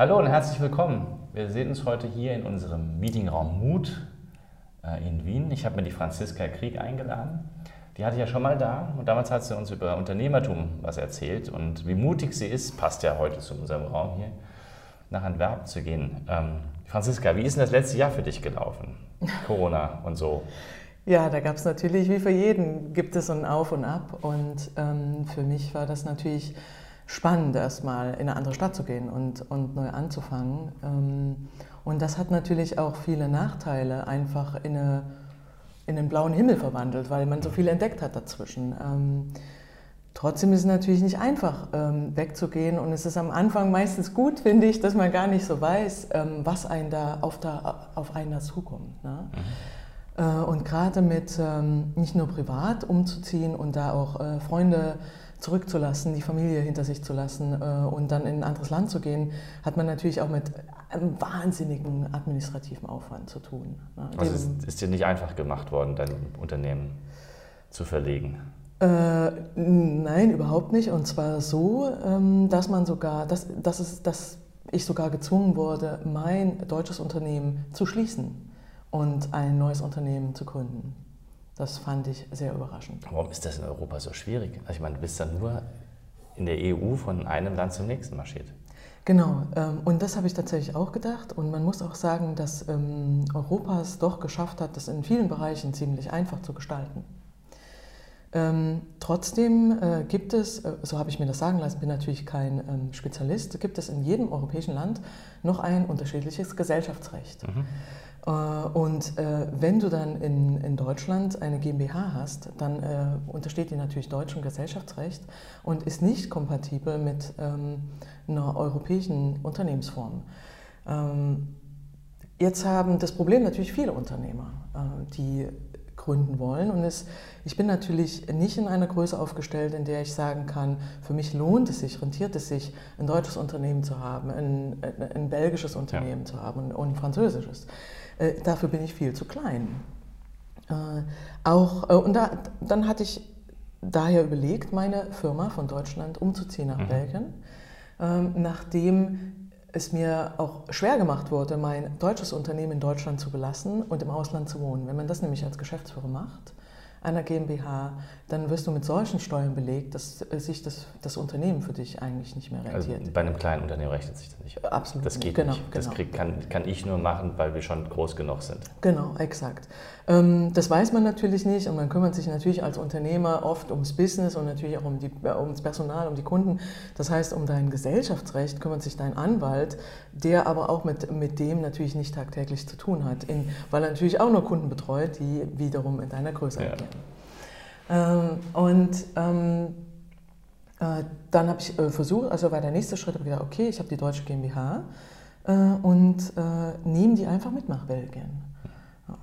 Hallo und herzlich willkommen. Wir sehen uns heute hier in unserem Meetingraum Mut äh, in Wien. Ich habe mir die Franziska Krieg eingeladen. Die hatte ich ja schon mal da und damals hat sie uns über Unternehmertum was erzählt und wie mutig sie ist, passt ja heute zu unserem Raum hier, nach Antwerpen zu gehen. Ähm, Franziska, wie ist denn das letzte Jahr für dich gelaufen? Corona und so. Ja, da gab es natürlich, wie für jeden, gibt es ein Auf und Ab. Und ähm, für mich war das natürlich spannend, erstmal in eine andere Stadt zu gehen und, und neu anzufangen. Ähm, und das hat natürlich auch viele Nachteile, einfach in, eine, in einen blauen Himmel verwandelt, weil man so viel entdeckt hat dazwischen. Ähm, trotzdem ist es natürlich nicht einfach, ähm, wegzugehen. Und es ist am Anfang meistens gut, finde ich, dass man gar nicht so weiß, was einen da auf, da, auf einen da zukommt. Ne? Mhm. Äh, und gerade mit nicht nur privat umzuziehen und da auch äh, Freunde zurückzulassen, die Familie hinter sich zu lassen äh, und dann in ein anderes Land zu gehen, hat man natürlich auch mit einem wahnsinnigen administrativen Aufwand zu tun. Ne? Also ist, ist dir nicht einfach gemacht worden, dein Unternehmen zu verlegen? Äh, nein, überhaupt nicht. Und zwar so, ähm, dass man sogar, dass, dass, es, dass ich sogar gezwungen wurde, mein deutsches Unternehmen zu schließen und ein neues Unternehmen zu gründen. Das fand ich sehr überraschend. Warum ist das in Europa so schwierig? Also ich meine, du bist dann nur in der EU von einem Land zum nächsten marschiert. Genau, ähm, und das habe ich tatsächlich auch gedacht. Und man muss auch sagen, dass ähm, Europa es doch geschafft hat, das in vielen Bereichen ziemlich einfach zu gestalten. Ähm, trotzdem äh, gibt es, äh, so habe ich mir das sagen lassen, bin natürlich kein Spezialist, gibt es in jedem europäischen Land noch ein unterschiedliches Gesellschaftsrecht. Mhm. Äh, und äh, wenn du dann in, in Deutschland eine GmbH hast, dann äh, untersteht die natürlich deutschem Gesellschaftsrecht und ist nicht kompatibel mit ähm, einer europäischen Unternehmensform. Ähm, jetzt haben das Problem natürlich viele Unternehmer, äh, die gründen wollen. Und es, ich bin natürlich nicht in einer Größe aufgestellt, in der ich sagen kann, für mich lohnt es sich, rentiert es sich, ein deutsches Unternehmen zu haben, ein, ein belgisches Unternehmen ja. zu haben und ein französisches. Äh, dafür bin ich viel zu klein. Äh, auch, äh, und da, dann hatte ich daher überlegt, meine Firma von Deutschland umzuziehen nach mhm. Belgien, ähm, nachdem es mir auch schwer gemacht wurde, mein deutsches Unternehmen in Deutschland zu belassen und im Ausland zu wohnen. Wenn man das nämlich als Geschäftsführer macht, einer GmbH, dann wirst du mit solchen Steuern belegt, dass äh, sich das, das Unternehmen für dich eigentlich nicht mehr rentiert. Also bei einem kleinen Unternehmen rechnet sich das nicht. Absolut. Das geht genau, nicht. Das genau. krieg, kann, kann ich nur machen, weil wir schon groß genug sind. Genau, exakt. Ähm, das weiß man natürlich nicht und man kümmert sich natürlich als Unternehmer oft ums Business und natürlich auch um die, äh, ums Personal, um die Kunden. Das heißt, um dein Gesellschaftsrecht kümmert sich dein Anwalt, der aber auch mit, mit dem natürlich nicht tagtäglich zu tun hat, in, weil er natürlich auch nur Kunden betreut, die wiederum in deiner Größe ja. agieren. Ähm, und ähm, äh, dann habe ich äh, versucht, also war der nächste Schritt, habe ich gedacht, okay, ich habe die deutsche GmbH äh, und äh, nehme die einfach mit nach Belgien.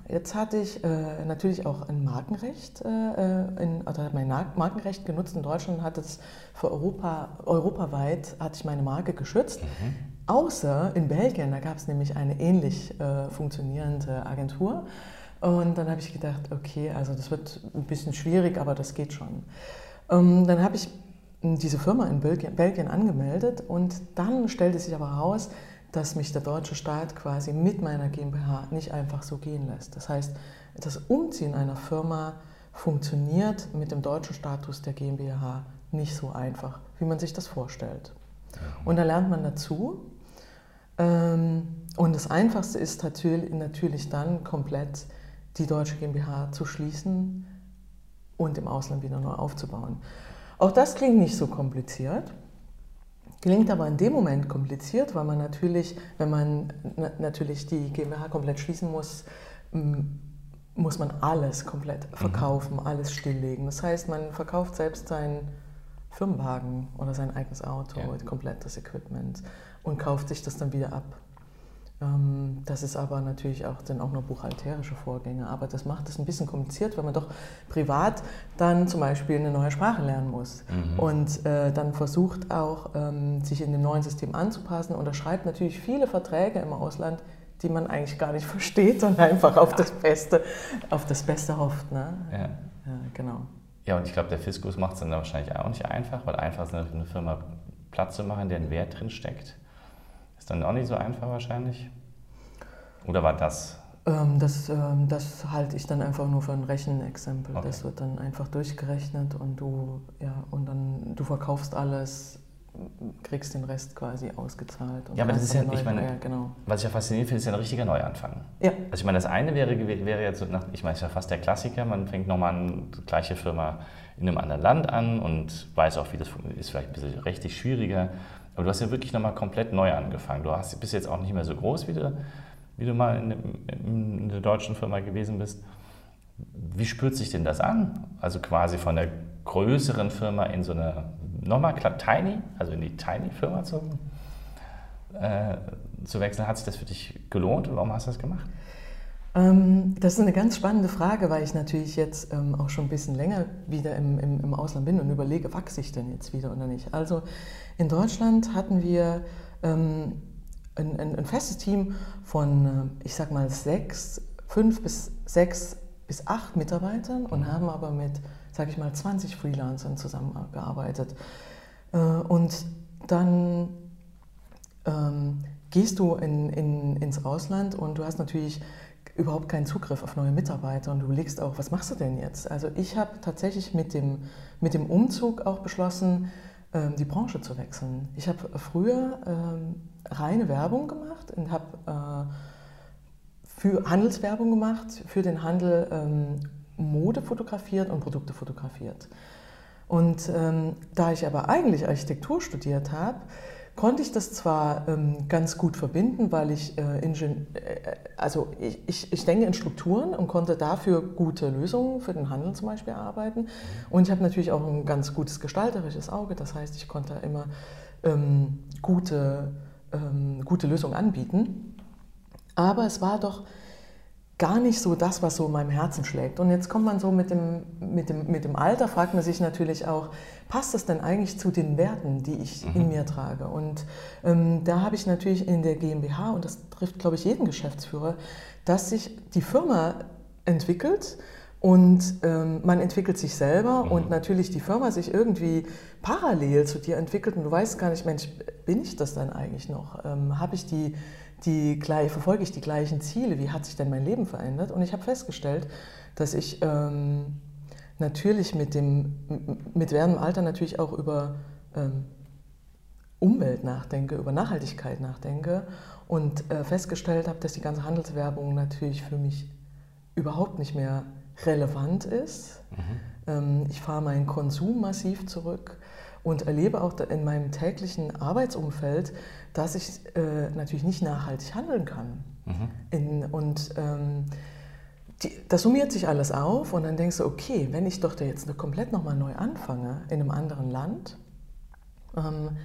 Jetzt hatte ich äh, natürlich auch ein Markenrecht, äh, in, also mein Markenrecht genutzt in Deutschland, hat es für Europa, europaweit hatte ich meine Marke geschützt. Mhm. Außer in Belgien, da gab es nämlich eine ähnlich funktionierende Agentur. Und dann habe ich gedacht, okay, also das wird ein bisschen schwierig, aber das geht schon. Ähm, dann habe ich diese Firma in Belgien angemeldet und dann stellte sich aber heraus, dass mich der deutsche Staat quasi mit meiner GmbH nicht einfach so gehen lässt. Das heißt, das Umziehen einer Firma funktioniert mit dem deutschen Status der GmbH nicht so einfach, wie man sich das vorstellt. Und da lernt man dazu. Ähm, und das Einfachste ist natürlich dann komplett die deutsche GmbH zu schließen und im Ausland wieder neu aufzubauen. Auch das klingt nicht so kompliziert, klingt aber in dem Moment kompliziert, weil man natürlich, wenn man natürlich die GmbH komplett schließen muss, muss man alles komplett mhm. verkaufen, mhm. alles stilllegen. Das heißt, man verkauft selbst seinen Firmenwagen oder sein eigenes Auto, ja. komplett das Equipment und kauft sich das dann wieder ab. Ähm, das ist aber natürlich auch dann auch noch buchhalterische Vorgänge. Aber das macht es ein bisschen kompliziert, weil man doch privat dann zum Beispiel eine neue Sprache lernen muss mhm. und äh, dann versucht auch, ähm, sich in dem neuen System anzupassen. Und er schreibt natürlich viele Verträge im Ausland, die man eigentlich gar nicht versteht und einfach auf das Beste, auf das Beste hofft. Ne? Ja. ja genau. Ja, und ich glaube, der Fiskus macht es dann wahrscheinlich auch nicht einfach, weil einfach ist eine Firma Platz zu machen, der einen Wert drin steckt. Ist dann auch nicht so einfach wahrscheinlich. Oder war das? Ähm, das, ähm, das halte ich dann einfach nur für ein Rechenexempel. Okay. Das wird dann einfach durchgerechnet und du, ja, und dann du verkaufst alles kriegst den Rest quasi ausgezahlt. ja, aber das ist ja, ich meine, ja, genau. was ich ja faszinierend finde, ist ja ein richtiger Neuanfang. Ja. Also ich meine, das eine wäre, wäre jetzt, nach, ich meine, es ist ja fast der Klassiker, man fängt nochmal eine gleiche Firma in einem anderen Land an und weiß auch, wie das ist vielleicht ein bisschen rechtlich schwieriger. Aber du hast ja wirklich nochmal komplett neu angefangen. Du hast, bist jetzt auch nicht mehr so groß, wie du, wie du mal in, in, in der deutschen Firma gewesen bist. Wie spürt sich denn das an? Also quasi von der größeren Firma in so eine nochmal Tiny, also in die Tiny-Firma zu, äh, zu wechseln. Hat sich das für dich gelohnt und warum hast du das gemacht? Ähm, das ist eine ganz spannende Frage, weil ich natürlich jetzt ähm, auch schon ein bisschen länger wieder im, im, im, Ausland bin und überlege, wachse ich denn jetzt wieder oder nicht. Also in Deutschland hatten wir ähm, ein, ein, ein, festes Team von, äh, ich sag mal, sechs, fünf bis sechs bis acht Mitarbeitern und haben aber mit sage ich mal, 20 Freelancern zusammengearbeitet. Äh, und dann ähm, gehst du in, in, ins Ausland und du hast natürlich überhaupt keinen Zugriff auf neue Mitarbeiter und du legst auch, was machst du denn jetzt? Also ich habe tatsächlich mit dem, mit dem Umzug auch beschlossen, die Branche zu wechseln. Ich habe früher ähm, reine Werbung gemacht und habe äh, für Handelswerbung gemacht, für den Handel ähm, Mode fotografiert und Produkte fotografiert. Und ähm, da ich aber eigentlich Architektur studiert habe, konnte ich das zwar ähm, ganz gut verbinden, weil ich, äh, Ingen äh, also ich, ich, ich, denke in Strukturen und konnte dafür gute Lösungen für den Handel zum Beispiel arbeiten. Und ich habe natürlich auch ein ganz gutes gestalterisches Auge, das heißt, ich konnte immer ähm, gute, ähm, gute Lösungen anbieten. Aber es war doch gar nicht so das, was so in meinem Herzen schlägt. Und jetzt kommt man so mit dem, mit dem, mit dem Alter, fragt man sich natürlich auch, passt das denn eigentlich zu den Werten, die ich mhm. in mir trage? Und ähm, da habe ich natürlich in der GmbH, und das trifft, glaube ich, jeden Geschäftsführer, dass sich die Firma entwickelt und ähm, man entwickelt sich selber mhm. und natürlich die Firma sich irgendwie parallel zu dir entwickelt und du weißt gar nicht, Mensch, bin ich das dann eigentlich noch? Ähm, habe ich die die verfolge ich die gleichen Ziele, wie hat sich denn mein Leben verändert? Und ich habe festgestellt, dass ich ähm, natürlich mit dem mit werdendem Alter natürlich auch über ähm, Umwelt nachdenke, über Nachhaltigkeit nachdenke und äh, festgestellt habe, dass die ganze Handelswerbung natürlich für mich überhaupt nicht mehr relevant ist. Mhm. Ähm, ich fahre meinen Konsum massiv zurück und erlebe auch in meinem täglichen Arbeitsumfeld, dass ich äh, natürlich nicht nachhaltig handeln kann. Mhm. In, und ähm, die, das summiert sich alles auf und dann denkst du, okay, wenn ich doch da jetzt komplett nochmal neu anfange in einem anderen Land, ähm,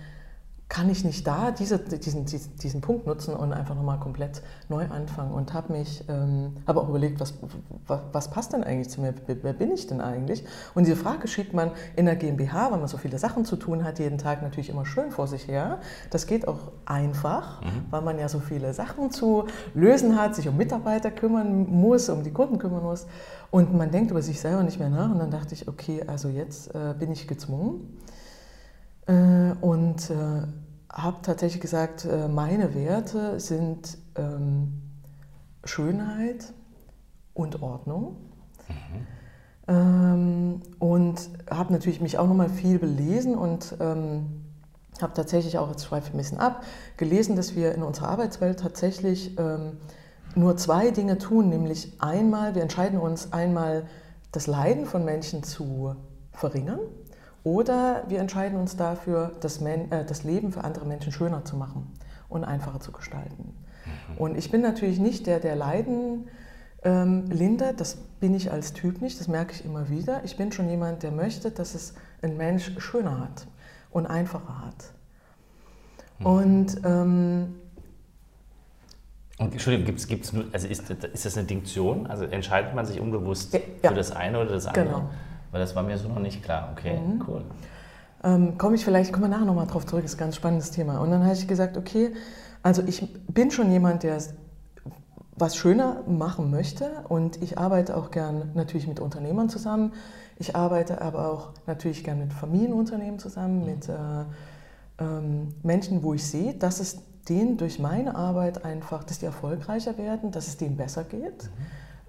kann ich nicht da diese, diesen, diesen Punkt nutzen und einfach nochmal komplett neu anfangen und habe mich, ähm, habe auch überlegt, was, was, was, passt denn eigentlich zu mir, wer bin ich denn eigentlich? Und diese Frage schiebt man in der GmbH, weil man so viele Sachen zu tun hat, jeden Tag natürlich immer schön vor sich her. Das geht auch einfach, mhm. weil man ja so viele Sachen zu lösen hat, sich um Mitarbeiter kümmern muss, um die Kunden kümmern muss und man denkt über sich selber nicht mehr nach und dann dachte ich, okay, also jetzt äh, bin ich gezwungen. Äh, und äh, habe tatsächlich gesagt, äh, meine Werte sind ähm, Schönheit und Ordnung. Mhm. Ähm, und habe natürlich mich auch nochmal viel belesen und ähm, habe tatsächlich auch, jetzt schweife ich ein bisschen ab, gelesen, dass wir in unserer Arbeitswelt tatsächlich ähm, nur zwei Dinge tun, nämlich einmal, wir entscheiden uns einmal, das Leiden von Menschen zu verringern oder wir entscheiden uns dafür, das, Men äh, das Leben für andere Menschen schöner zu machen und einfacher zu gestalten. Mhm. Und ich bin natürlich nicht der, der Leiden ähm, lindert, das bin ich als Typ nicht, das merke ich immer wieder. Ich bin schon jemand, der möchte, dass es ein Mensch schöner hat und einfacher hat. Mhm. Und ähm, und Entschuldigung, gibt's, gibt's nur, also ist, ist das eine Dinktion? Also entscheidet man sich unbewusst ja. für das eine oder das andere? Genau. Weil das war mir so noch nicht klar. Okay, mhm. cool. Ähm, komme ich vielleicht, kommen wir nachher nochmal drauf zurück, das ist ein ganz spannendes Thema. Und dann habe ich gesagt, okay, also ich bin schon jemand, der was schöner machen möchte und ich arbeite auch gern natürlich mit Unternehmern zusammen. Ich arbeite aber auch natürlich gern mit Familienunternehmen zusammen, mhm. mit äh, ähm, Menschen, wo ich sehe, dass es denen durch meine Arbeit einfach, dass die erfolgreicher werden, dass es denen besser geht,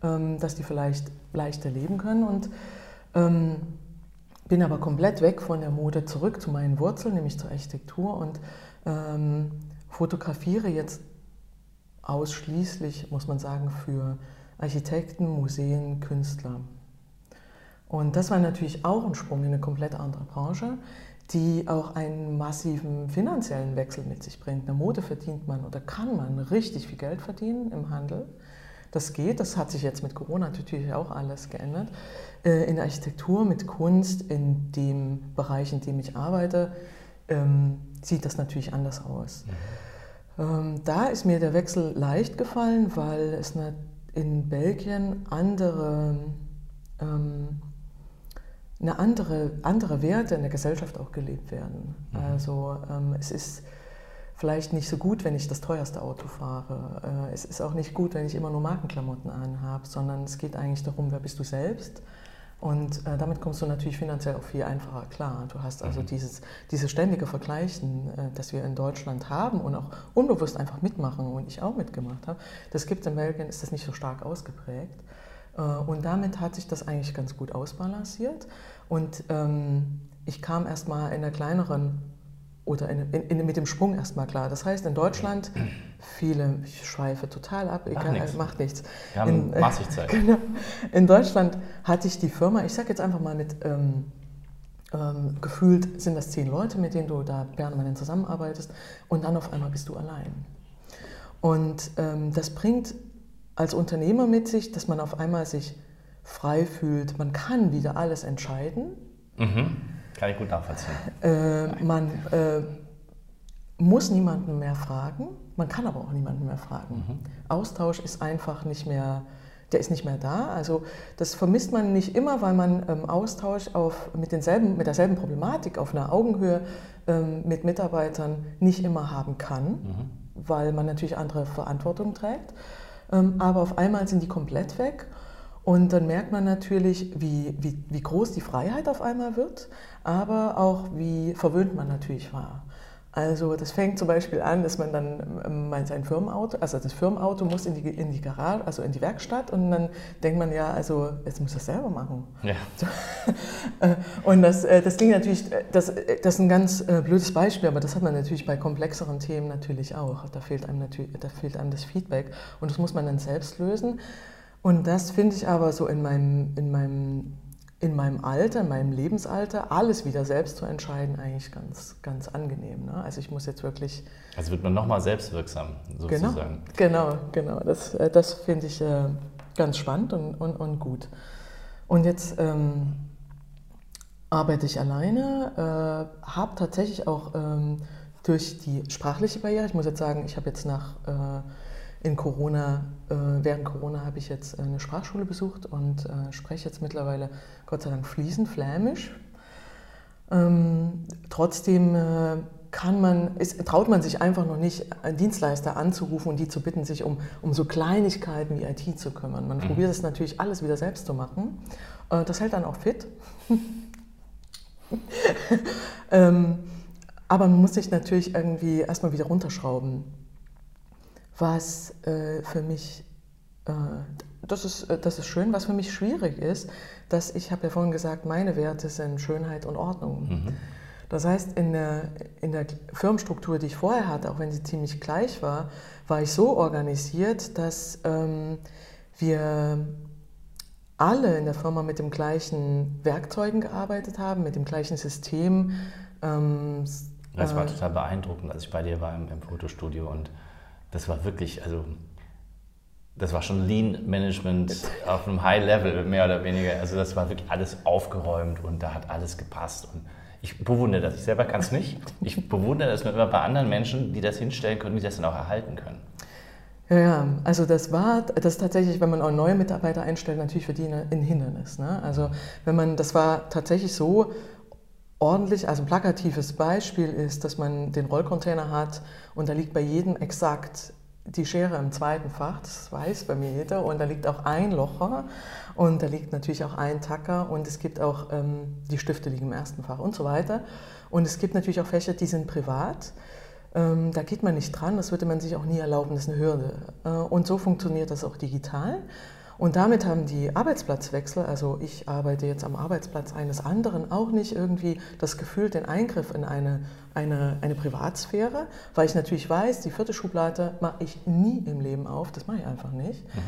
mhm. ähm, dass die vielleicht leichter leben können und ähm, bin aber komplett weg von der Mode zurück zu meinen Wurzeln, nämlich zur Architektur und ähm, fotografiere jetzt ausschließlich, muss man sagen, für Architekten, Museen, Künstler. Und das war natürlich auch ein Sprung in eine komplett andere Branche, die auch einen massiven finanziellen Wechsel mit sich bringt. In der Mode verdient man oder kann man richtig viel Geld verdienen im Handel. Das geht, das hat sich jetzt mit Corona natürlich auch alles geändert. Äh, in der Architektur, mit Kunst, in dem Bereich, in dem ich arbeite, ähm, sieht das natürlich anders aus. Mhm. Da ist mir der Wechsel leicht gefallen, weil es in Belgien andere, ähm, eine andere, andere Werte in der Gesellschaft auch gelebt werden. Mhm. Also es ist vielleicht nicht so gut, wenn ich das teuerste Auto fahre. Äh, es ist auch nicht gut, wenn ich immer nur Markenklamotten anhabe, sondern es geht eigentlich darum, wer bist du selbst und äh, damit kommst du natürlich finanziell auch viel einfacher klar. Du hast also mhm. dieses, dieses ständige Vergleichen, äh, das wir in Deutschland haben und auch unbewusst einfach mitmachen und ich auch mitgemacht habe, das gibt es in Belgien, ist das nicht so stark ausgeprägt. Und damit hat sich das eigentlich ganz gut ausbalanciert. Und ähm, ich kam erstmal in einer kleineren oder in, in, mit dem Sprung erstmal klar. Das heißt, in Deutschland viele, ich schweife total ab, egal, macht nichts. Macht nichts. Wir haben in, massig Zeit. Genau. In Deutschland hatte ich die Firma, ich sage jetzt einfach mal mit, ähm, ähm, gefühlt sind das zehn Leute, mit denen du da permanent zusammenarbeitest und dann auf einmal bist du allein. Und ähm, das bringt als Unternehmer mit sich, dass man auf einmal sich frei fühlt, man kann wieder alles entscheiden. Mhm kann ich gut nachvollziehen. Äh, man äh, muss niemanden mehr fragen, man kann aber auch niemanden mehr fragen. Mhm. Austausch ist einfach nicht mehr, der ist nicht mehr da. Also das vermisst man nicht immer, weil man ähm, Austausch auf, mit, denselben, mit derselben Problematik auf einer Augenhöhe ähm, mit Mitarbeitern nicht immer haben kann, mhm. weil man natürlich andere Verantwortung trägt. Ähm, aber auf einmal sind die komplett weg. Und dann merkt man natürlich, wie, wie, wie groß die Freiheit auf einmal wird, aber auch wie verwöhnt man natürlich war. Also das fängt zum Beispiel an, dass man dann ähm, sein Firmenauto, also das Firmenauto muss in die, in die Garage, also in die Werkstatt und dann denkt man ja, also jetzt muss das selber machen. Ja. Äh, und das, äh, das klingt natürlich, äh, das, das ist ein ganz blödes Beispiel, aber das hat man natürlich bei komplexeren Themen natürlich auch. Da fehlt einem natürlich, da fehlt einem das Feedback und das muss man dann selbst lösen. Und das finde ich aber so in meinem, in meinem in meinem Alter, in meinem Lebensalter, alles wieder selbst zu entscheiden, eigentlich ganz, ganz angenehm. Ne? Also ich muss jetzt wirklich... Also wird man nochmal selbstwirksam, sozusagen. Genau, genau. genau. Das, äh, das finde ich äh, ganz spannend und, und, und gut. Und jetzt ähm, arbeite ich alleine, äh, habe tatsächlich auch ähm, durch die sprachliche Barriere, ich muss jetzt sagen, ich habe jetzt nach... Äh, in Corona, äh, während Corona habe ich jetzt eine Sprachschule besucht und äh, spreche jetzt mittlerweile Gott sei Dank fließend Flämisch. Ähm, trotzdem äh, kann man, ist, traut man sich einfach noch nicht, einen Dienstleister anzurufen und die zu bitten, sich um, um so Kleinigkeiten wie IT zu kümmern. Man mhm. probiert es natürlich alles wieder selbst zu machen. Äh, das hält dann auch fit. ähm, aber man muss sich natürlich irgendwie erstmal wieder runterschrauben was äh, für mich, äh, das, ist, äh, das ist schön, was für mich schwierig ist, dass ich habe ja vorhin gesagt, meine Werte sind Schönheit und Ordnung. Mhm. Das heißt, in der, in der Firmenstruktur, die ich vorher hatte, auch wenn sie ziemlich gleich war, war ich so organisiert, dass ähm, wir alle in der Firma mit den gleichen Werkzeugen gearbeitet haben, mit dem gleichen System. Ähm, das war äh, total beeindruckend, als ich bei dir war im, im Fotostudio und das war wirklich, also das war schon Lean Management auf einem High Level, mehr oder weniger. Also das war wirklich alles aufgeräumt und da hat alles gepasst. Und Ich bewundere das. Ich selber kann es nicht. Ich bewundere das nur immer bei anderen Menschen, die das hinstellen können, die das dann auch erhalten können. Ja, ja, also das war, das tatsächlich, wenn man auch neue Mitarbeiter einstellt, natürlich für die ein Hindernis. Ne? Also wenn man, das war tatsächlich so ordentlich, also ein plakatives Beispiel ist, dass man den Rollcontainer hat und da liegt bei jedem exakt die Schere im zweiten Fach, das weiß bei mir jeder, und da liegt auch ein Locher und da liegt natürlich auch ein Tacker und es gibt auch, ähm, die Stifte liegen im ersten Fach und so weiter. Und es gibt natürlich auch Fächer, die sind privat. Ähm, da geht man nicht dran, das würde man sich auch nie erlauben, das ist eine Hürde. Äh, und so funktioniert das auch digital. Und damit haben die Arbeitsplatzwechsel, also ich arbeite jetzt am Arbeitsplatz eines anderen, auch nicht irgendwie das Gefühl, den Eingriff in eine, eine, eine Privatsphäre, weil ich natürlich weiß, die vierte Schublade mache ich nie im Leben auf, das mache ich einfach nicht. Mhm.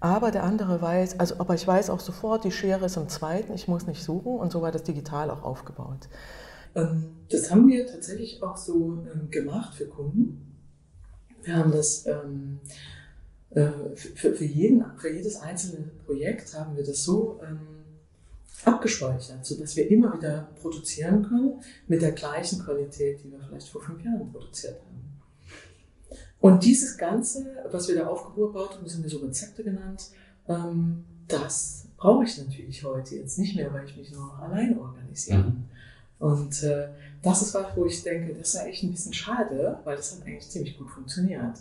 Aber der andere weiß, also aber ich weiß auch sofort, die Schere ist im zweiten, ich muss nicht suchen und so war das digital auch aufgebaut. Ähm, das haben wir tatsächlich auch so ähm, gemacht für Kunden. Wir haben das ähm, äh, für, für, jeden, für jedes einzelne Projekt haben wir das so ähm, abgespeichert, sodass wir immer wieder produzieren können mit der gleichen Qualität, die wir vielleicht vor fünf Jahren produziert haben. Und dieses Ganze, was wir da aufgebaut haben, das haben wir so Rezepte genannt, ähm, das brauche ich natürlich heute jetzt nicht mehr, weil ich mich nur noch alleine organisiere. Mhm. Und äh, das ist was, wo ich denke, das ist echt ein bisschen schade, weil das hat eigentlich ziemlich gut funktioniert.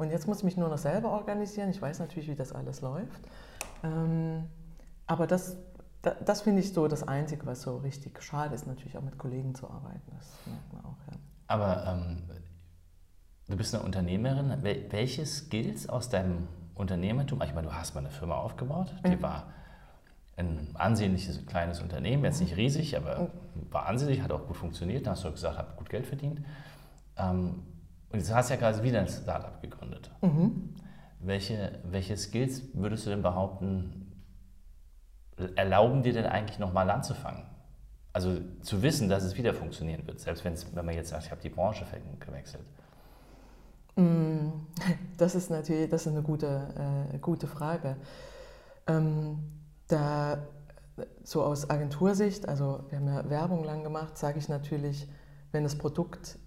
Und jetzt muss ich mich nur noch selber organisieren. Ich weiß natürlich, wie das alles läuft. Ähm, aber das, das, das finde ich so das Einzige, was so richtig schade ist, natürlich auch mit Kollegen zu arbeiten. Das merkt man auch, ja. Aber ähm, du bist eine Unternehmerin. Welche Skills aus deinem Unternehmertum, ich meine, du hast mal eine Firma aufgebaut, die mhm. war ein ansehnliches kleines Unternehmen, jetzt nicht riesig, aber war ansehnlich, hat auch gut funktioniert. Da hast du gesagt, habe gut Geld verdient. Ähm, und jetzt hast du ja gerade wieder ein Startup gegründet. Mhm. Welche, welche Skills würdest du denn behaupten, erlauben dir denn eigentlich nochmal anzufangen? Also zu wissen, dass es wieder funktionieren wird, selbst wenn man jetzt sagt, ich habe die Branche gewechselt. Mm, das ist natürlich das ist eine gute, äh, gute Frage. Ähm, da so aus Agentursicht, also wir haben ja Werbung lang gemacht, sage ich natürlich, wenn das Produkt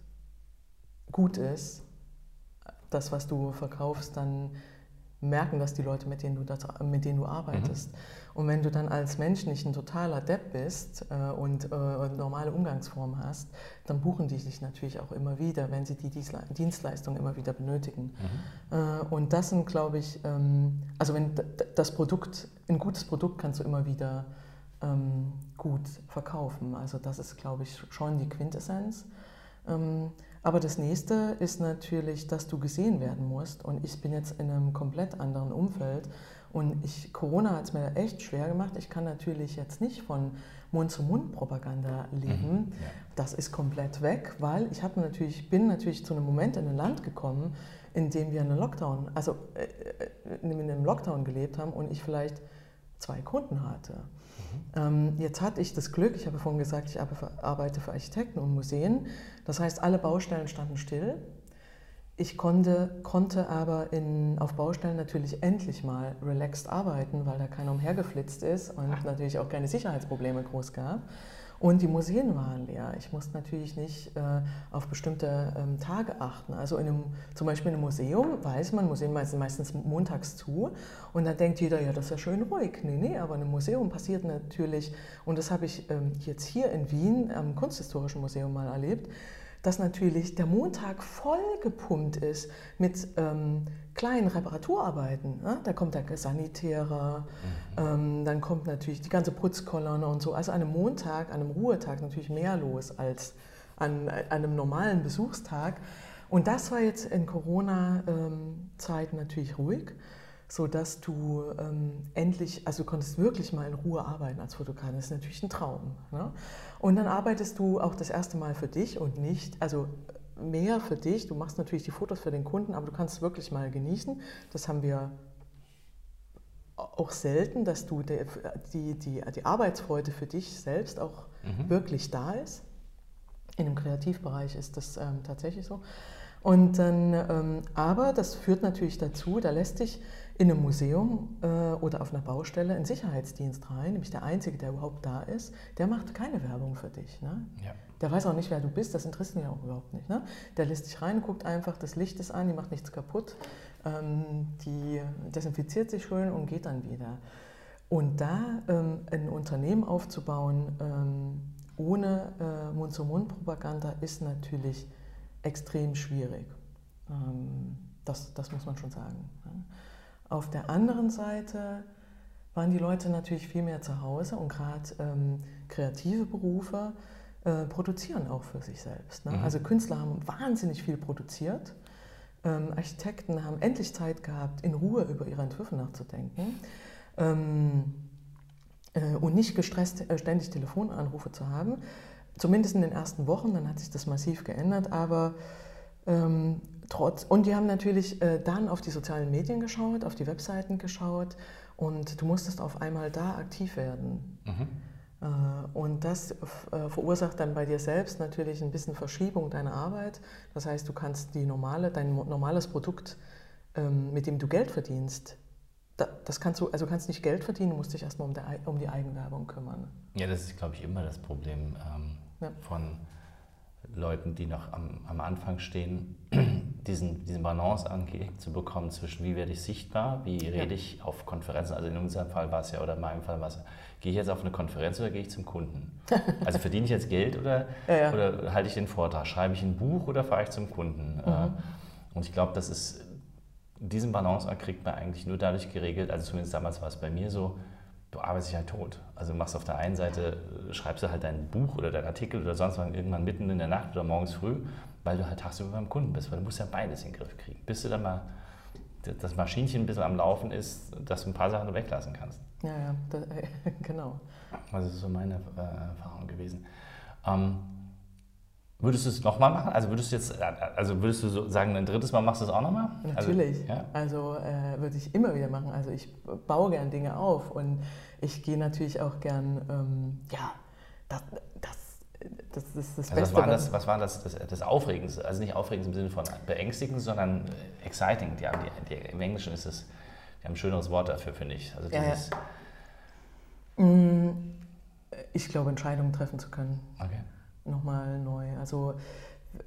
gut ist, das, was du verkaufst, dann merken das die Leute, mit denen du, das, mit denen du arbeitest. Mhm. Und wenn du dann als Mensch nicht ein totaler Depp bist äh, und äh, normale Umgangsformen hast, dann buchen die sich natürlich auch immer wieder, wenn sie die Dienstleistung immer wieder benötigen. Mhm. Äh, und das sind, glaube ich, ähm, also wenn das Produkt, ein gutes Produkt kannst du immer wieder ähm, gut verkaufen. Also das ist, glaube ich, schon die Quintessenz. Ähm, aber das nächste ist natürlich, dass du gesehen werden musst. Und ich bin jetzt in einem komplett anderen Umfeld. Und ich, Corona hat es mir echt schwer gemacht. Ich kann natürlich jetzt nicht von Mund-zu-Mund-Propaganda leben. Mhm, ja. Das ist komplett weg, weil ich natürlich, bin natürlich zu einem Moment in ein Land gekommen, in dem wir einen Lockdown, also äh, äh in einem Lockdown gelebt haben und ich vielleicht zwei Kunden hatte. Ähm, jetzt hatte ich das Glück, ich habe vorhin gesagt, ich arbeite für Architekten und Museen. Das heißt, alle Baustellen standen still. Ich konnte, konnte aber in, auf Baustellen natürlich endlich mal relaxed arbeiten, weil da keiner umhergeflitzt ist und natürlich auch keine Sicherheitsprobleme groß gab. Und die Museen waren leer. Ich musste natürlich nicht äh, auf bestimmte ähm, Tage achten. Also in einem, zum Beispiel in einem Museum weiß man, Museen sind meistens montags zu. Und dann denkt jeder, ja, das ist ja schön ruhig. Nee, nee, aber in einem Museum passiert natürlich, und das habe ich ähm, jetzt hier in Wien am Kunsthistorischen Museum mal erlebt, dass natürlich der Montag voll gepumpt ist mit ähm, kleinen Reparaturarbeiten. Ne? Da kommt der Sanitärer, mhm. ähm, dann kommt natürlich die ganze Putzkolonne und so. Also an einem Montag, an einem Ruhetag natürlich mehr los als an, an einem normalen Besuchstag. Und das war jetzt in Corona-Zeiten natürlich ruhig so dass du ähm, endlich, also du konntest wirklich mal in Ruhe arbeiten als Fotograf. Das ist natürlich ein Traum. Ne? Und dann arbeitest du auch das erste Mal für dich und nicht, also mehr für dich. Du machst natürlich die Fotos für den Kunden, aber du kannst es wirklich mal genießen. Das haben wir auch selten, dass du die, die, die, die Arbeitsfreude für dich selbst auch mhm. wirklich da ist. In dem Kreativbereich ist das ähm, tatsächlich so. Und dann, ähm, aber das führt natürlich dazu, da lässt sich in einem Museum äh, oder auf einer Baustelle ein Sicherheitsdienst rein, nämlich der Einzige, der überhaupt da ist, der macht keine Werbung für dich. Ne? Ja. Der weiß auch nicht, wer du bist, das interessiert ihn ja auch überhaupt nicht. Ne? Der lässt dich rein, guckt einfach, das Licht ist an, die macht nichts kaputt, ähm, die desinfiziert sich schön und geht dann wieder. Und da ähm, ein Unternehmen aufzubauen ähm, ohne äh, Mund-zu-Mund-Propaganda ist natürlich extrem schwierig. Ähm, das, das muss man schon sagen. Auf der anderen Seite waren die Leute natürlich viel mehr zu Hause und gerade ähm, kreative Berufe äh, produzieren auch für sich selbst. Ne? Mhm. Also Künstler haben wahnsinnig viel produziert. Ähm, Architekten haben endlich Zeit gehabt, in Ruhe über ihre Entwürfe nachzudenken ähm, äh, und nicht gestresst äh, ständig Telefonanrufe zu haben. Zumindest in den ersten Wochen, dann hat sich das massiv geändert, aber ähm, trotz, und die haben natürlich äh, dann auf die sozialen Medien geschaut, auf die Webseiten geschaut und du musstest auf einmal da aktiv werden. Mhm. Äh, und das äh, verursacht dann bei dir selbst natürlich ein bisschen Verschiebung deiner Arbeit. Das heißt, du kannst die normale, dein normales Produkt, ähm, mit dem du Geld verdienst, das kannst du, also kannst nicht Geld verdienen, du musst dich erstmal um, um die Eigenwerbung kümmern. Ja, das ist, glaube ich, immer das Problem ähm, ja. von Leuten, die noch am, am Anfang stehen, diesen, diesen Balance angelegt zu bekommen zwischen wie werde ich sichtbar, wie rede ja. ich auf Konferenzen, also in unserem Fall war es ja, oder in meinem Fall war es, gehe ich jetzt auf eine Konferenz oder gehe ich zum Kunden? Also verdiene ich jetzt Geld oder, ja, oder halte ich den Vortrag? Schreibe ich ein Buch oder fahre ich zum Kunden? Mhm. Äh, und ich glaube, das ist, diesen Balance kriegt man eigentlich nur dadurch geregelt, also zumindest damals war es bei mir so, du arbeitest dich halt tot. Also machst auf der einen Seite, äh, schreibst du halt dein Buch oder dein Artikel oder sonst was irgendwann mitten in der Nacht oder morgens früh, weil du halt tagsüber beim Kunden bist, weil du musst ja beides in den Griff kriegen. Bis du dann mal das Maschinchen ein bisschen am Laufen ist, dass du ein paar Sachen weglassen kannst. Ja, ja, das, genau. Also das ist so meine äh, Erfahrung gewesen. Ähm, Würdest du es nochmal machen? Also würdest du jetzt, also würdest du so sagen, ein drittes Mal machst du es auch nochmal? Also, Natürlich. Also, ja? also äh, würde ich immer wieder machen. Also ich baue gern Dinge auf und ich gehe natürlich auch gern, ähm, ja, das, das, das ist das also Beste. Was war, das, was war das, das, das Aufregendste? Also nicht aufregend im Sinne von beängstigend, sondern exciting. Die haben, die, die, Im Englischen ist es, die haben ein schöneres Wort dafür, finde ich. Also dieses ja, ja. Mm, ich glaube, Entscheidungen treffen zu können. Okay nochmal neu. Also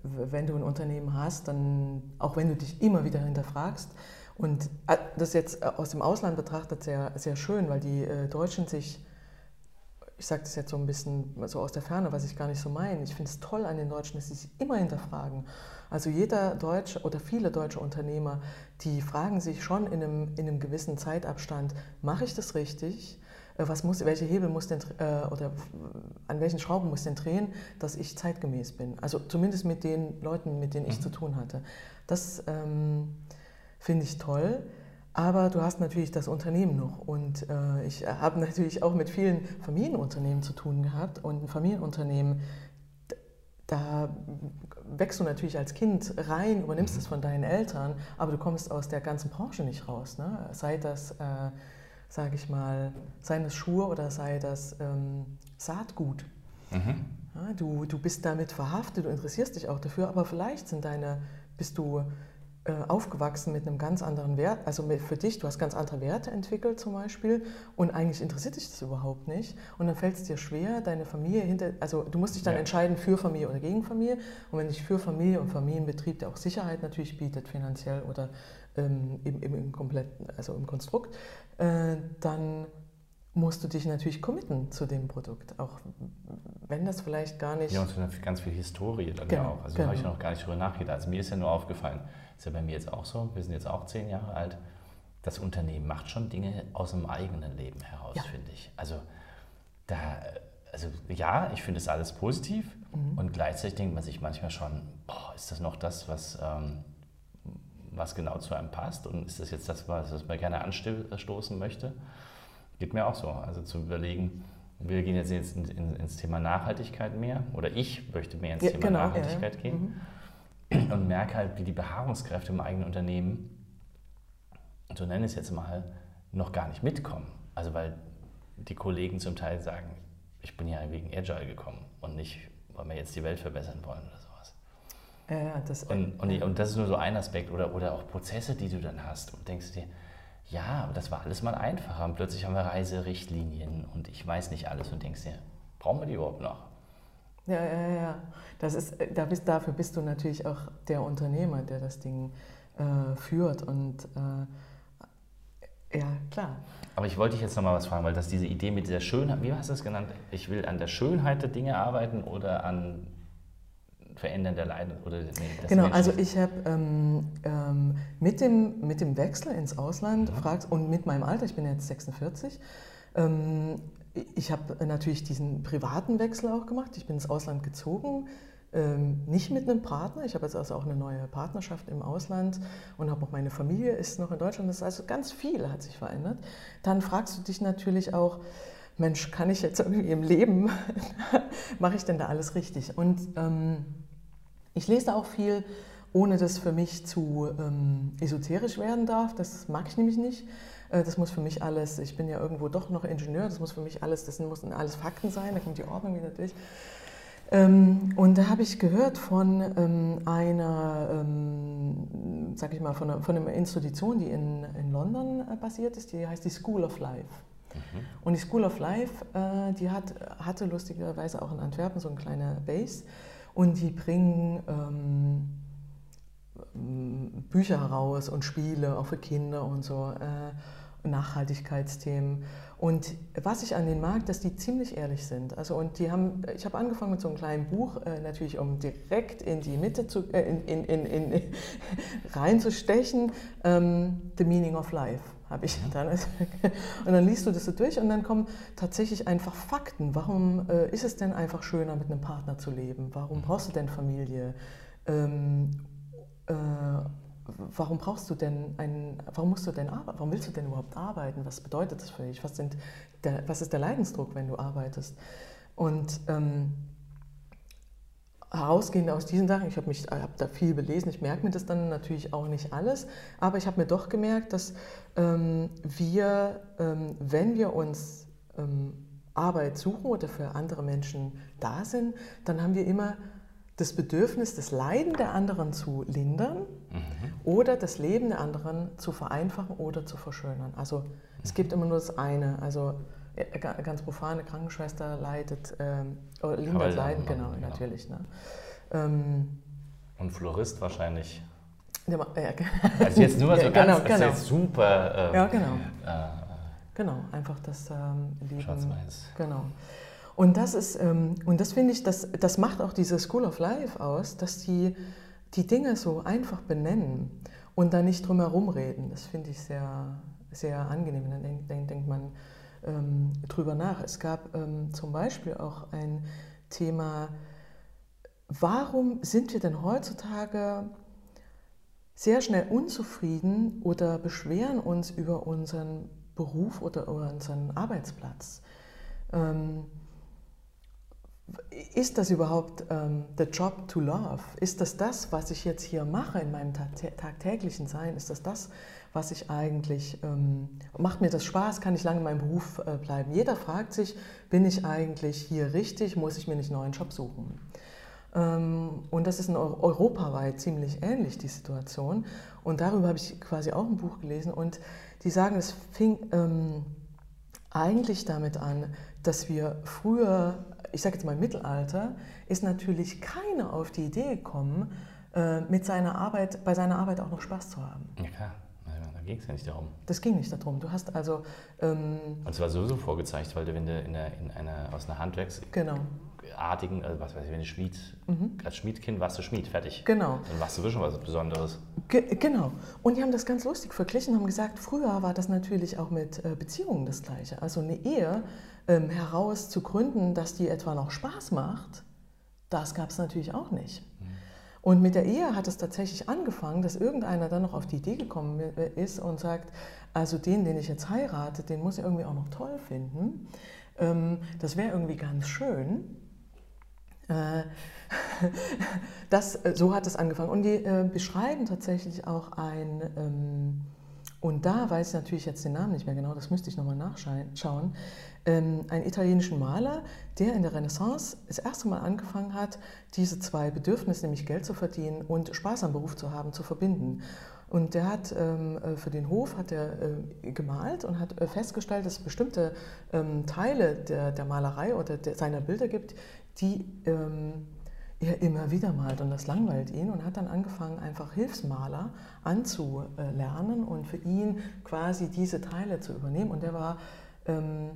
wenn du ein Unternehmen hast, dann auch wenn du dich immer wieder hinterfragst, und äh, das jetzt äh, aus dem Ausland betrachtet sehr, sehr schön, weil die äh, Deutschen sich, ich sage das jetzt so ein bisschen so aus der Ferne, was ich gar nicht so meine, ich finde es toll an den Deutschen, dass sie sich immer hinterfragen. Also jeder deutsche oder viele deutsche Unternehmer, die fragen sich schon in einem, in einem gewissen Zeitabstand, mache ich das richtig? Äh, was muss, welche Hebel muss denn, äh, oder an welchen Schrauben muss denn drehen, dass ich zeitgemäß bin. Also zumindest mit den Leuten, mit denen ich mhm. zu tun hatte. Das ähm, finde ich toll. Aber du hast natürlich das Unternehmen noch. Und äh, ich habe natürlich auch mit vielen Familienunternehmen zu tun gehabt. Und ein Familienunternehmen, da wächst du natürlich als Kind rein, übernimmst mhm. es von deinen Eltern, aber du kommst aus der ganzen Branche nicht raus. Ne? Sei das äh, sage ich mal, seien das Schuhe oder sei das ähm, Saatgut. Mhm. Ja, du, du bist damit verhaftet, du interessierst dich auch dafür, aber vielleicht sind deine, bist du äh, aufgewachsen mit einem ganz anderen Wert, also für dich, du hast ganz andere Werte entwickelt zum Beispiel und eigentlich interessiert dich das überhaupt nicht und dann fällt es dir schwer, deine Familie hinter, also du musst dich dann ja. entscheiden für Familie oder gegen Familie und wenn dich für Familie und Familienbetrieb, der auch Sicherheit natürlich bietet, finanziell oder ähm, im, im, im kompletten, also im Konstrukt, äh, dann musst du dich natürlich committen zu dem Produkt, auch wenn das vielleicht gar nicht... Ja, und ganz viel Historie dann genau, ja auch. Also genau. habe ich noch gar nicht drüber nachgedacht. Also mir ist ja nur aufgefallen, ist ja bei mir jetzt auch so, wir sind jetzt auch zehn Jahre alt, das Unternehmen macht schon Dinge aus dem eigenen Leben heraus, ja. finde ich. Also da, also ja, ich finde es alles positiv mhm. und gleichzeitig denkt man sich manchmal schon, boah, ist das noch das, was... Ähm, was genau zu einem passt und ist das jetzt das, was man gerne anstoßen möchte. Geht mir auch so. Also zu überlegen, wir gehen jetzt in, in, ins Thema Nachhaltigkeit mehr oder ich möchte mehr ins ja, Thema genau, Nachhaltigkeit ja, ja. gehen mhm. und merke halt, wie die Beharrungskräfte im eigenen Unternehmen, so nenne ich es jetzt mal, noch gar nicht mitkommen. Also weil die Kollegen zum Teil sagen, ich bin ja wegen Agile gekommen und nicht, weil wir jetzt die Welt verbessern wollen oder sowas. Ja, das, und, und, und, das ist nur so ein Aspekt. Oder, oder auch Prozesse, die du dann hast und denkst dir, ja, das war alles mal einfacher. Und plötzlich haben wir Reiserichtlinien und ich weiß nicht alles und denkst dir, brauchen wir die überhaupt noch? Ja, ja, ja. Das ist, da bist, dafür bist du natürlich auch der Unternehmer, der das Ding äh, führt. Und äh, ja, klar. Aber ich wollte dich jetzt nochmal was fragen, weil das diese Idee mit dieser Schönheit, wie hast du das genannt? Ich will an der Schönheit der Dinge arbeiten oder an Verändern der Leiden oder nee, Genau, Menschen also ich habe ähm, ähm, mit, dem, mit dem Wechsel ins Ausland mhm. fragst, und mit meinem Alter, ich bin jetzt 46, ähm, ich habe natürlich diesen privaten Wechsel auch gemacht. Ich bin ins Ausland gezogen, ähm, nicht mit einem Partner. Ich habe jetzt also auch eine neue Partnerschaft im Ausland und habe auch meine Familie ist noch in Deutschland. Das ist also ganz viel hat sich verändert. Dann fragst du dich natürlich auch, Mensch, kann ich jetzt irgendwie im Leben, mache ich denn da alles richtig? Und ähm, ich lese auch viel, ohne dass für mich zu ähm, esoterisch werden darf. Das mag ich nämlich nicht. Äh, das muss für mich alles, ich bin ja irgendwo doch noch Ingenieur, das muss für mich alles, das müssen alles Fakten sein, da kommt die Ordnung wieder durch. Ähm, und da habe ich gehört von ähm, einer, ähm, sag ich mal, von einer, von einer Institution, die in, in London äh, basiert ist, die heißt die School of Life. Mhm. Und die School of Life, äh, die hat, hatte lustigerweise auch in Antwerpen so eine kleine Base und die bringen ähm, Bücher heraus und Spiele, auch für Kinder und so, äh, Nachhaltigkeitsthemen. Und was ich an den mag, dass die ziemlich ehrlich sind. Also und die haben, ich habe angefangen mit so einem kleinen Buch, äh, natürlich um direkt in die Mitte zu, äh, in, in, in reinzustechen, ähm, The Meaning of Life habe ich mhm. dann. Und dann liest du das so durch und dann kommen tatsächlich einfach Fakten. Warum äh, ist es denn einfach schöner, mit einem Partner zu leben? Warum brauchst du denn Familie? Ähm, äh, warum brauchst du denn einen, warum musst du denn arbeiten? Warum willst du denn überhaupt arbeiten? Was bedeutet das für dich? Was, sind der, was ist der Leidensdruck, wenn du arbeitest? Und ähm, herausgehend aus diesen Sachen, ich habe mich hab da viel belesen, ich merke mir das dann natürlich auch nicht alles, aber ich habe mir doch gemerkt, dass ähm, wir, ähm, wenn wir uns ähm, Arbeit suchen oder für andere Menschen da sind, dann haben wir immer das Bedürfnis, das Leiden der anderen zu lindern mhm. oder das Leben der anderen zu vereinfachen oder zu verschönern. Also es gibt immer nur das eine. Also äh, ganz profane Krankenschwester leidet, ähm, oder lindert Leiden, genau, genau, natürlich. Ne? Ähm, Und Florist wahrscheinlich. Ja, ja, also jetzt nur mal so ja, ganz, genau, genau. jetzt super. Ähm, ja, genau. Äh, genau, einfach das ähm, Leben. Schwarz-Weiß. Genau. Und das ist, ähm, und das finde ich, das, das macht auch diese School of Life aus, dass die die Dinge so einfach benennen und da nicht drum herum reden. Das finde ich sehr, sehr angenehm. Dann denkt, denkt, denkt man ähm, drüber nach. Es gab ähm, zum Beispiel auch ein Thema, warum sind wir denn heutzutage sehr schnell unzufrieden oder beschweren uns über unseren Beruf oder über unseren Arbeitsplatz? Ähm, ist das überhaupt ähm, the job to love? Ist das das, was ich jetzt hier mache in meinem tagtäglichen Sein? Ist das das, was ich eigentlich, ähm, macht mir das Spaß? Kann ich lange in meinem Beruf äh, bleiben? Jeder fragt sich, bin ich eigentlich hier richtig? Muss ich mir nicht einen neuen Job suchen? Ähm, und das ist in europaweit ziemlich ähnlich, die Situation. Und darüber habe ich quasi auch ein Buch gelesen. Und die sagen, es fing ähm, eigentlich damit an, dass wir früher ich sage jetzt mal Mittelalter, ist natürlich keiner auf die Idee gekommen, äh, mit seiner Arbeit, bei seiner Arbeit auch noch Spaß zu haben. Ja. Ging es ja nicht darum. Das ging nicht darum. Du hast also. Ähm, Und es war sowieso vorgezeigt, weil du, wenn du in einer, in einer, aus einer Handwerks. Genau artigen, also was weiß ich, wenn du Schmied, mhm. als Schmiedkind warst du Schmied, fertig. Genau. Dann warst du schon was Besonderes. Ge genau. Und die haben das ganz lustig verglichen, haben gesagt, früher war das natürlich auch mit äh, Beziehungen das Gleiche. Also eine Ehe ähm, heraus zu gründen, dass die etwa noch Spaß macht, das gab es natürlich auch nicht. Und mit der Ehe hat es tatsächlich angefangen, dass irgendeiner dann noch auf die Idee gekommen ist und sagt, also den, den ich jetzt heirate, den muss ich irgendwie auch noch toll finden. Ähm, das wäre irgendwie ganz schön. Äh, das, äh, so hat es angefangen. Und die äh, beschreiben tatsächlich auch ein, ähm, und da weiß ich natürlich jetzt den Namen nicht mehr genau, das müsste ich nochmal nachschauen, einen italienischen Maler, der in der Renaissance das erste Mal angefangen hat, diese zwei Bedürfnisse, nämlich Geld zu verdienen und Spaß am Beruf zu haben, zu verbinden. Und der hat ähm, äh, für den Hof hat er äh, gemalt und hat äh, festgestellt, dass es bestimmte ähm, Teile der, der Malerei oder der, seiner Bilder gibt, die ähm, er immer wieder malt und das langweilt ihn und hat dann angefangen, einfach Hilfsmaler anzulernen und für ihn quasi diese Teile zu übernehmen. Und er war ähm,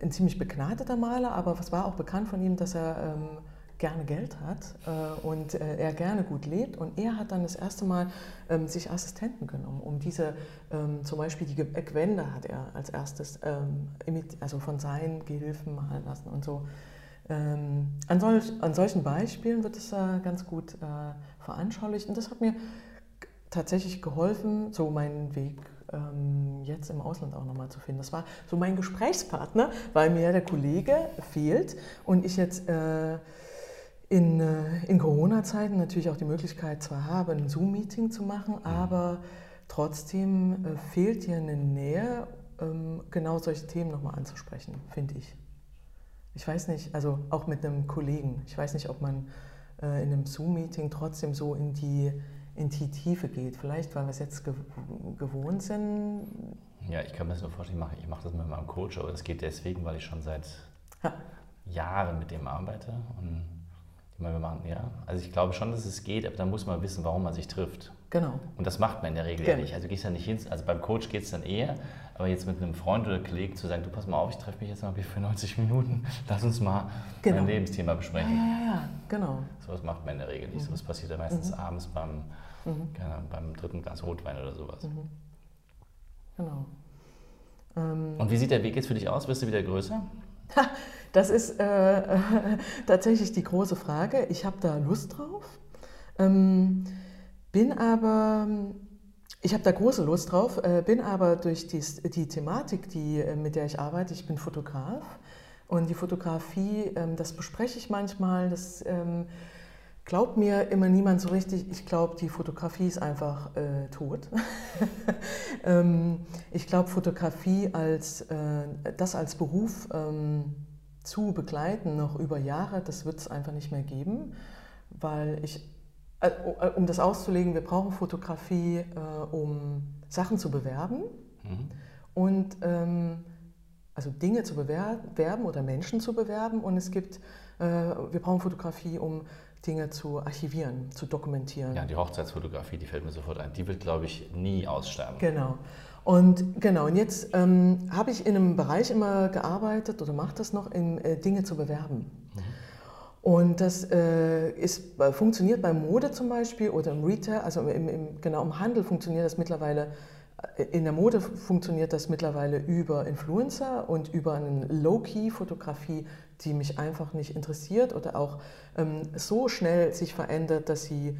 ein ziemlich begnadeter Maler, aber es war auch bekannt von ihm, dass er ähm, gerne Geld hat äh, und äh, er gerne gut lebt. Und er hat dann das erste Mal ähm, sich Assistenten genommen, um diese, ähm, zum Beispiel die Gewänder hat er als erstes ähm, also von seinen Gehilfen malen lassen und so. Ähm, an, solch, an, solchen Beispielen wird es äh, ganz gut äh, veranschaulicht und das hat mir tatsächlich geholfen, so meinen Weg ähm, jetzt im Ausland auch nochmal zu finden. Das war so mein Gesprächspartner, weil mir der Kollege fehlt und ich jetzt äh, in, äh, in Corona-Zeiten natürlich auch die Möglichkeit zwar habe, ein Zoom-Meeting zu machen, mhm. aber trotzdem äh, fehlt dir eine Nähe, ähm, genau solche Themen nochmal anzusprechen, finde ich. Ich weiß nicht, also auch mit einem Kollegen, ich weiß nicht, ob man äh, in einem Zoom-Meeting trotzdem so in die, in die Tiefe geht. Vielleicht, weil wir es jetzt gewohnt sind. Ja, ich kann mir das nur vorstellen, ich mache, ich mache das mit meinem Coach, aber das geht deswegen, weil ich schon seit ha. Jahren mit dem arbeite und wir machen, ja. Also ich glaube schon, dass es geht, aber dann muss man wissen, warum man sich trifft. Genau. Und das macht man in der Regel genau. ja nicht. Also gehst ja nicht hin, also beim Coach geht es dann eher, aber jetzt mit einem Freund oder Kollegen zu sagen, du pass mal auf, ich treffe mich jetzt mal für 90 Minuten, lass uns mal genau. ein Lebensthema besprechen. Ja, ja, ja, genau. So was macht man in der Regel nicht. Mhm. So was passiert dann meistens mhm. abends beim, mhm. Ahnung, beim dritten Glas Rotwein oder sowas. Mhm. Genau. Ähm Und wie sieht der Weg jetzt für dich aus? Wirst du wieder größer? Das ist äh, tatsächlich die große Frage. Ich habe da Lust drauf, ähm, bin aber, ich habe da große Lust drauf, äh, bin aber durch die, die Thematik, die, äh, mit der ich arbeite, ich bin Fotograf und die Fotografie, ähm, das bespreche ich manchmal, das ähm, glaubt mir immer niemand so richtig. Ich glaube, die Fotografie ist einfach äh, tot. ähm, ich glaube, Fotografie als äh, das als Beruf ähm, zu begleiten, noch über Jahre, das wird es einfach nicht mehr geben, weil ich, um das auszulegen, wir brauchen Fotografie, äh, um Sachen zu bewerben mhm. und ähm, also Dinge zu bewerben oder Menschen zu bewerben und es gibt, äh, wir brauchen Fotografie, um Dinge zu archivieren, zu dokumentieren. Ja, die Hochzeitsfotografie, die fällt mir sofort ein. Die wird, glaube ich, nie aussterben. Genau. Und genau, und jetzt ähm, habe ich in einem Bereich immer gearbeitet oder mache das noch, in, äh, Dinge zu bewerben. Mhm. Und das äh, ist, funktioniert bei Mode zum Beispiel oder im Retail, also im, im, genau im Handel funktioniert das mittlerweile, äh, in der Mode funktioniert das mittlerweile über Influencer und über eine Low-Key-Fotografie, die mich einfach nicht interessiert oder auch ähm, so schnell sich verändert, dass sie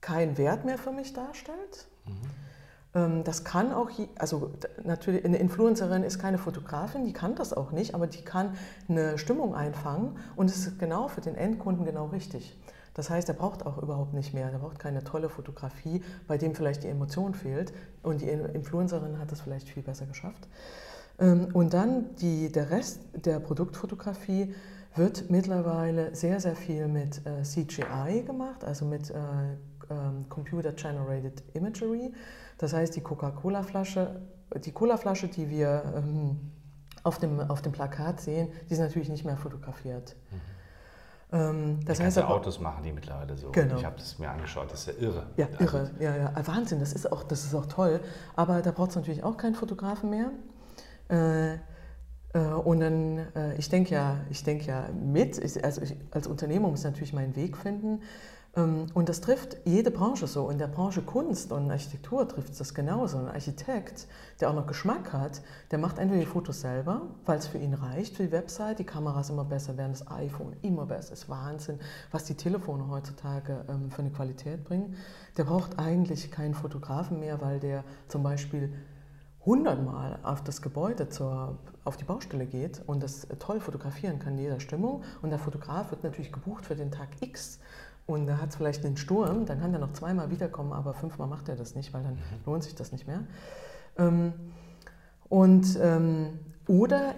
keinen Wert mehr für mich darstellt. Mhm. Ähm, das kann auch, also natürlich, eine Influencerin ist keine Fotografin, die kann das auch nicht, aber die kann eine Stimmung einfangen und es ist genau für den Endkunden genau richtig. Das heißt, er braucht auch überhaupt nicht mehr, er braucht keine tolle Fotografie, bei dem vielleicht die Emotion fehlt und die Influencerin hat das vielleicht viel besser geschafft. Ähm, und dann die, der Rest der Produktfotografie wird mittlerweile sehr, sehr viel mit äh, CGI gemacht, also mit äh, ähm, Computer Generated Imagery. Das heißt, die Coca-Cola-Flasche, die Cola-Flasche, die wir ähm, auf, dem, auf dem Plakat sehen, die ist natürlich nicht mehr fotografiert. Mhm. Ähm, das heißt aber, Autos machen die mittlerweile so. Genau. Ich habe das mir angeschaut, das ist ja irre. Ja, irre. Also, ja, ja. Wahnsinn, das ist auch, das ist auch toll. Aber da braucht es natürlich auch keinen Fotografen mehr. Äh, äh, und dann, äh, ich denke ja, ich denke ja mit, ich, also ich, als Unternehmer muss ich natürlich meinen Weg finden. Ähm, und das trifft jede Branche so. In der Branche Kunst und Architektur trifft es das genauso. Ein Architekt, der auch noch Geschmack hat, der macht entweder die Fotos selber, weil es für ihn reicht, für die Website, die Kameras immer besser werden, das iPhone immer besser, ist Wahnsinn, was die Telefone heutzutage ähm, für eine Qualität bringen. Der braucht eigentlich keinen Fotografen mehr, weil der zum Beispiel hundertmal auf das Gebäude, zur, auf die Baustelle geht und das toll fotografieren kann in jeder Stimmung. Und der Fotograf wird natürlich gebucht für den Tag X und da hat es vielleicht einen Sturm, dann kann der noch zweimal wiederkommen, aber fünfmal macht er das nicht, weil dann Mhm. lohnt sich das nicht mehr. Ähm, und, ähm, oder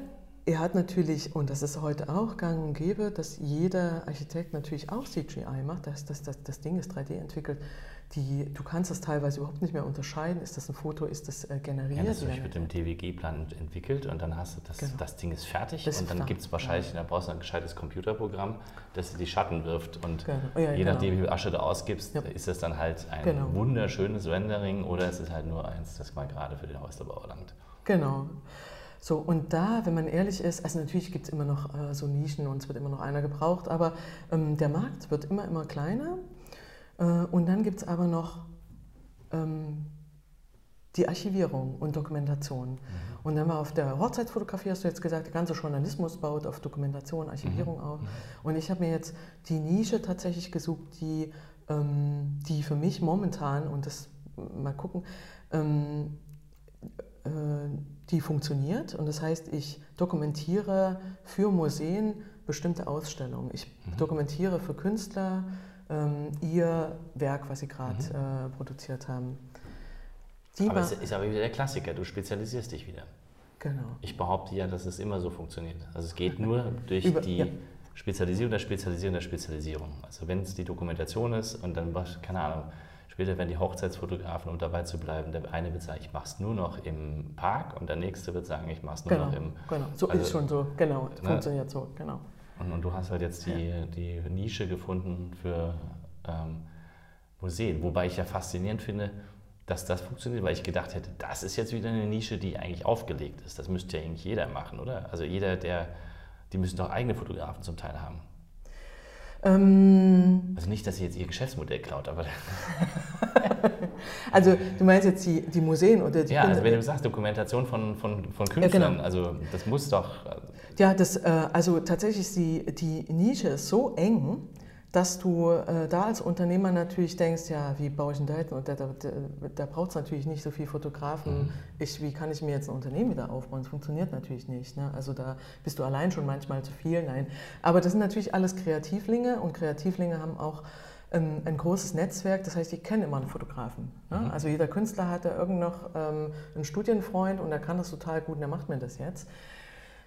er hat natürlich, und das ist heute auch gang und gäbe, dass jeder Architekt natürlich auch CGI macht, das, das, das, das Ding ist 3D entwickelt. Die, du kannst das teilweise überhaupt nicht mehr unterscheiden. Ist das ein Foto, ist das äh, generiert? Ja, das Wie mit dem DWG-Plan entwickelt und dann hast du das, Genau. das Ding ist fertig Das und dann gibt es wahrscheinlich, da brauchst du ein gescheites Computerprogramm, das dir die Schatten wirft und Genau. Ja, je genau. nachdem, wie viel Asche du ausgibst, Ja. ist das dann halt ein Genau. wunderschönes Rendering oder es ist halt nur eins, das mal gerade für den Häuslerbau langt. Genau. So, und da, wenn man ehrlich ist, also natürlich gibt es immer noch äh, so Nischen und es wird immer noch einer gebraucht, aber ähm, der Markt wird immer, immer kleiner. Äh, und dann gibt es aber noch ähm, die Archivierung und Dokumentation. Und dann war auf der Hochzeitsfotografie, hast du jetzt gesagt, der ganze Journalismus baut auf Dokumentation, Archivierung auf. Und ich habe mir jetzt die Nische tatsächlich gesucht, die, ähm, die für mich momentan, und das mal gucken, ähm, äh, die funktioniert. Und das heißt, ich dokumentiere für Museen bestimmte Ausstellungen. Ich dokumentiere für Künstler ähm, ihr Werk, was sie gerade äh, produziert haben. Die Aber es ist aber wieder der Klassiker, du spezialisierst dich wieder. genau. Ich behaupte ja, dass es immer so funktioniert. Also es geht nur durch Über- die ja. Spezialisierung der Spezialisierung der Spezialisierung. Also wenn es die Dokumentation ist und dann, was- keine Ahnung, später werden die Hochzeitsfotografen, um dabei zu bleiben, der eine wird sagen, ich mache es nur noch im Park und der nächste wird sagen, ich mache es nur Genau, noch im... genau. So also- ist schon so, genau, Ne? funktioniert so, genau. Und, und du hast halt jetzt die, die Nische gefunden für ähm, Museen, wobei ich ja faszinierend finde, dass das funktioniert, weil ich gedacht hätte, das ist jetzt wieder eine Nische, die eigentlich aufgelegt ist. Das müsste ja eigentlich jeder machen, oder? Also jeder, der, die müssen doch eigene Fotografen zum Teil haben. Ähm, Also nicht, dass sie jetzt ihr Geschäftsmodell klaut, aber also du meinst jetzt die, die Museen oder die ja, also Künstler- wenn du sagst Dokumentation von, von, von Künstlern, genau. also das muss doch, Ja, das, äh, also tatsächlich ist die, die Nische ist so eng, dass du äh, da als Unternehmer natürlich denkst, ja, wie baue ich denn da? Und da, da, da, braucht es natürlich nicht so viele Fotografen. Ich, wie kann ich mir jetzt ein Unternehmen wieder aufbauen? Das funktioniert natürlich nicht. Ne? Also da bist du allein schon manchmal zu viel. Nein. Aber das sind natürlich alles Kreativlinge und Kreativlinge haben auch ein, ein großes Netzwerk, das heißt, die kennen immer einen Fotografen. Ne? Also jeder Künstler hat da irgend noch ähm, einen Studienfreund und der kann das total gut und der macht mir das jetzt.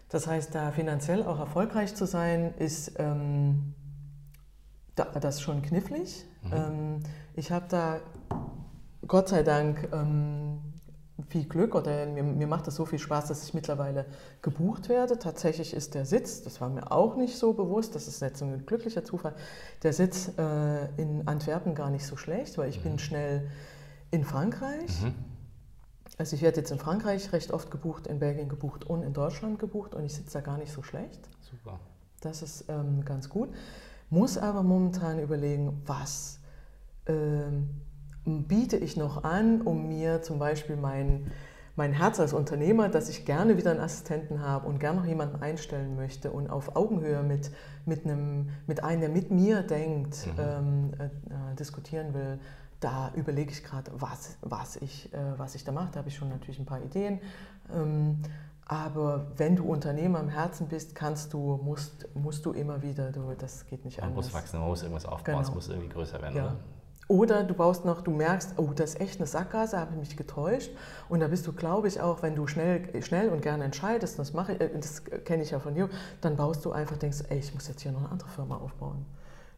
Das heißt, da finanziell auch erfolgreich zu sein, ist ähm, da, das schon knifflig. Ähm, ich habe da Gott sei Dank ähm, viel Glück oder mir, mir macht das so viel Spaß, dass ich mittlerweile gebucht werde. Tatsächlich ist der Sitz, das war mir auch nicht so bewusst, das ist jetzt ein glücklicher Zufall, der Sitz äh, in Antwerpen gar nicht so schlecht, weil ich bin schnell in Frankreich. Mhm. Also ich werde jetzt in Frankreich recht oft gebucht, in Belgien gebucht und in Deutschland gebucht und ich sitze da gar nicht so schlecht. super. Das ist ähm, ganz gut. Muss aber momentan überlegen, was ähm, biete ich noch an, um mir zum Beispiel mein, mein Herz als Unternehmer, dass ich gerne wieder einen Assistenten habe und gerne noch jemanden einstellen möchte und auf Augenhöhe mit, mit, einem, mit einem, der mit mir denkt, ähm, äh, äh, diskutieren will. Da überlege ich gerade, was, was, ich, äh, was ich da mache. Da habe ich schon natürlich ein paar Ideen. Ähm, aber wenn du Unternehmer im Herzen bist, kannst du, musst, musst du immer wieder, du, das geht nicht Man anders. muss wachsen, man muss irgendwas aufbauen, es Genau. muss irgendwie größer werden, Ja. Oder? Du baust noch, du merkst, oh, das ist echt eine Sackgasse, habe ich mich getäuscht. Und da bist du, glaube ich, auch, wenn du schnell, schnell und gerne entscheidest, das mache ich, äh, das kenne ich ja von dir, dann baust du einfach, denkst, ey, ich muss jetzt hier noch eine andere Firma aufbauen.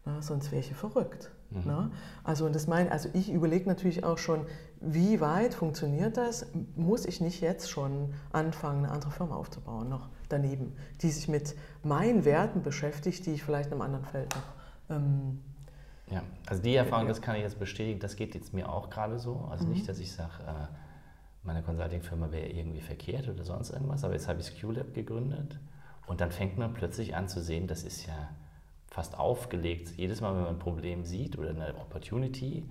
Na, sonst wäre ich hier verrückt. Na? Also, und das mein, also ich überlege natürlich auch schon, wie weit funktioniert das? Muss ich nicht jetzt schon anfangen, eine andere Firma aufzubauen, noch daneben, die sich mit meinen Werten beschäftigt, die ich vielleicht in einem anderen Feld noch ähm, Ja, also die Erfahrung, das kann ich jetzt bestätigen, das geht jetzt mir auch gerade so. Also nicht, dass ich sage, äh, meine Consulting-Firma wäre irgendwie verkehrt oder sonst irgendwas, aber jetzt habe ich QLab gegründet und dann fängt man plötzlich an zu sehen, das ist ja fast aufgelegt, jedes Mal, wenn man ein Problem sieht oder eine Opportunity,